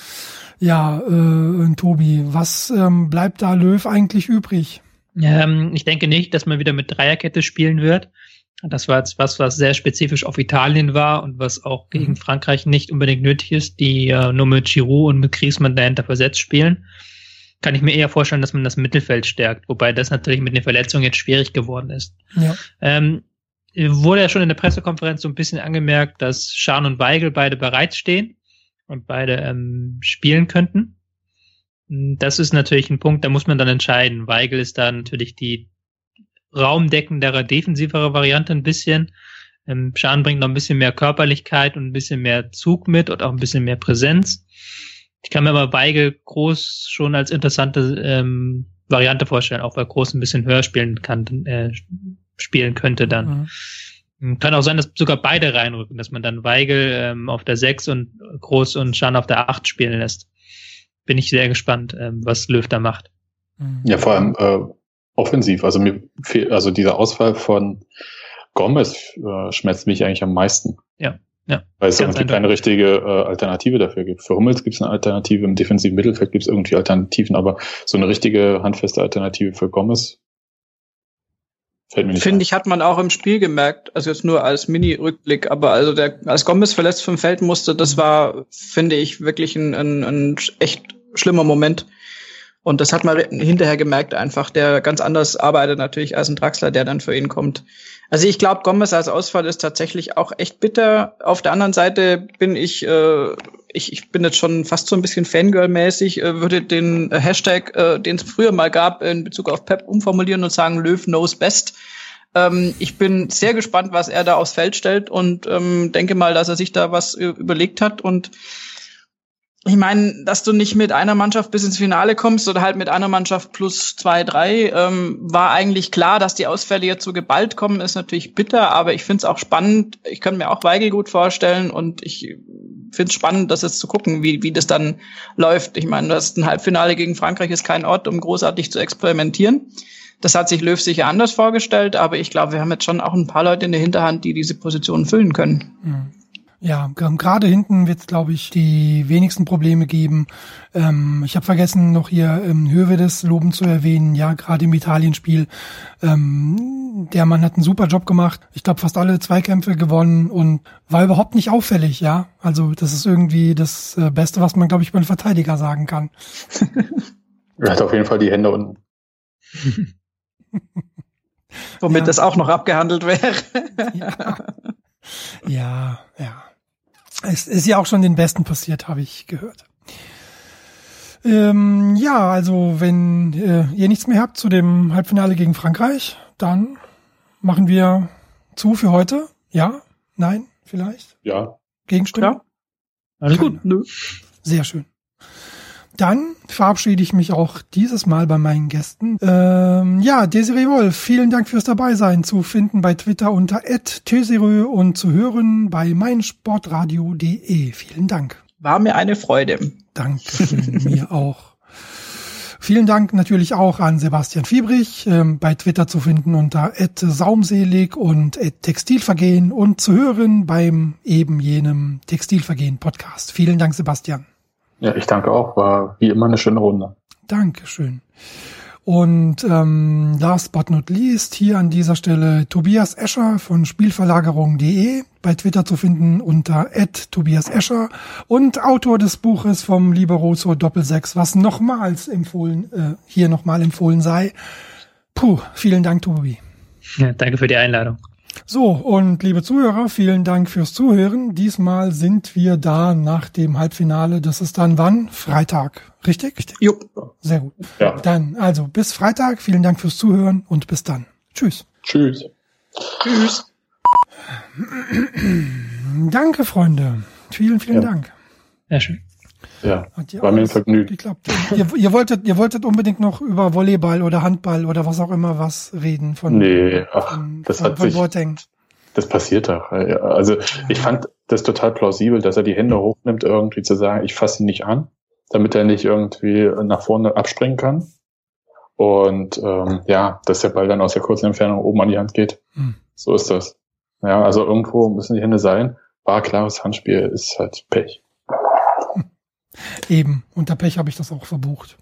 ja, äh, Tobi, was ähm, bleibt da Löw eigentlich übrig? Ähm, ich denke nicht, dass man wieder mit Dreierkette spielen wird. Das war jetzt was, was sehr spezifisch auf Italien war und was auch gegen mhm. Frankreich nicht unbedingt nötig ist, die äh, nur mit Giroud und mit Griezmann dahinter versetzt spielen kann ich mir eher vorstellen, dass man das Mittelfeld stärkt, wobei das natürlich mit den Verletzungen jetzt schwierig geworden ist. Ja. Ähm, wurde ja schon in der Pressekonferenz so ein bisschen angemerkt, dass Schan und Weigel beide bereitstehen und beide ähm, spielen könnten. Das ist natürlich ein Punkt, da muss man dann entscheiden. Weigel ist da natürlich die raumdeckendere, defensivere Variante ein bisschen. Ähm, Schan bringt noch ein bisschen mehr Körperlichkeit und ein bisschen mehr Zug mit und auch ein bisschen mehr Präsenz. Ich kann mir aber Weigel groß schon als interessante ähm, Variante vorstellen, auch weil Groß ein bisschen höher spielen kann, äh, spielen könnte dann. Mhm. Kann auch sein, dass sogar beide reinrücken, dass man dann Weigel ähm, auf der 6 und Groß und Schan auf der 8 spielen lässt. Bin ich sehr gespannt, ähm, was Löw da macht. Mhm. Ja, vor allem äh, offensiv. Also mir fehlt, also dieser Ausfall von Gomez äh, schmerzt mich eigentlich am meisten. Ja. Ja, Weil es irgendwie keine richtige äh, Alternative dafür gibt. Für Hummels gibt es eine Alternative, im defensiven Mittelfeld gibt es irgendwie Alternativen, aber so eine richtige handfeste Alternative für Gomez fällt mir nicht Finde ich, hat man auch im Spiel gemerkt, also jetzt nur als Mini-Rückblick, aber also der, als Gomez verletzt vom Feld musste, das war, finde ich, wirklich ein, ein, ein echt schlimmer Moment. Und das hat man hinterher gemerkt einfach, der ganz anders arbeitet natürlich als ein Draxler, der dann für ihn kommt. Also ich glaube, Gomez als Ausfall ist tatsächlich auch echt bitter. Auf der anderen Seite bin ich, äh, ich, ich bin jetzt schon fast so ein bisschen Fangirl-mäßig, äh, würde den Hashtag, äh, den es früher mal gab, in Bezug auf Pep umformulieren und sagen, Löw knows best. Ähm, ich bin sehr gespannt, was er da aufs Feld stellt und ähm, denke mal, dass er sich da was äh, überlegt hat und ich meine, dass du nicht mit einer Mannschaft bis ins Finale kommst oder halt mit einer Mannschaft plus zwei, drei, ähm, war eigentlich klar, dass die Ausfälle jetzt so geballt kommen, ist natürlich bitter, aber ich finde es auch spannend. Ich könnte mir auch Weigel gut vorstellen und ich finde es spannend, das jetzt zu gucken, wie, wie das dann läuft. Ich meine, das ein Halbfinale gegen Frankreich ist kein Ort, um großartig zu experimentieren. Das hat sich Löw sicher anders vorgestellt, aber ich glaube, wir haben jetzt schon auch ein paar Leute in der Hinterhand, die diese Position füllen können. Mhm. Ja, gerade hinten wird es, glaube ich, die wenigsten Probleme geben. Ähm, ich habe vergessen, noch hier ähm, Hövedes loben zu erwähnen. Ja, gerade im Italienspiel. Ähm, der Mann hat einen super Job gemacht. Ich glaube, fast alle Zweikämpfe gewonnen und war überhaupt nicht auffällig. Ja, also das ist irgendwie das äh, Beste, was man, glaube ich, beim Verteidiger sagen kann. er hat auf jeden Fall die Hände unten. Womit ja. das auch noch abgehandelt wäre. ja. ja, ja. Es ist ja auch schon den Besten passiert, habe ich gehört. Ähm, ja, also wenn äh, ihr nichts mehr habt zu dem Halbfinale gegen Frankreich, dann machen wir zu für heute. Ja? Nein? Vielleicht? Ja. Gegenstimme? Ja. Alles gut. Nö. Sehr schön. Dann verabschiede ich mich auch dieses Mal bei meinen Gästen. Ähm, ja, Desiree Wolf, vielen Dank fürs Dabeisein. Zu finden bei Twitter unter @teserö und zu hören bei meinsportradio.de. Vielen Dank. War mir eine Freude. Dankeschön, mir auch. Vielen Dank natürlich auch an Sebastian Fiebrich, ähm, bei Twitter zu finden unter saumselig und Textilvergehen und zu hören beim eben jenem Textilvergehen Podcast. Vielen Dank, Sebastian. Ja, ich danke auch. War wie immer eine schöne Runde. Dankeschön. Und ähm, last but not least hier an dieser Stelle Tobias Escher von Spielverlagerung.de bei Twitter zu finden unter Tobias Escher und Autor des Buches vom Liberoso Doppelsechs, was nochmals empfohlen, äh, hier nochmal empfohlen sei. Puh, vielen Dank, Tobi. Ja, danke für die Einladung. So, und liebe Zuhörer, vielen Dank fürs Zuhören. Diesmal sind wir da nach dem Halbfinale. Das ist dann wann? Freitag. Richtig? Richtig. Jo. Sehr gut. Ja. Dann, also bis Freitag. Vielen Dank fürs Zuhören und bis dann. Tschüss. Tschüss. Tschüss. Danke, Freunde. Vielen, vielen ja. Dank. Sehr schön. Ja, war mir ein Vergnügen. Geklappt. ihr, ihr, wolltet, ihr wolltet unbedingt noch über Volleyball oder Handball oder was auch immer was reden von, nee, ach, von, das von, hat von sich, Boateng. Das passiert doch. Also ich fand das total plausibel, dass er die Hände hochnimmt, irgendwie zu sagen, ich fasse ihn nicht an, damit er nicht irgendwie nach vorne abspringen kann. Und ähm, ja, dass der Ball dann aus der kurzen Entfernung oben an die Hand geht. Hm. So ist das. Ja, also irgendwo müssen die Hände sein. War klares Handspiel, ist halt Pech. Eben, unter Pech habe ich das auch verbucht.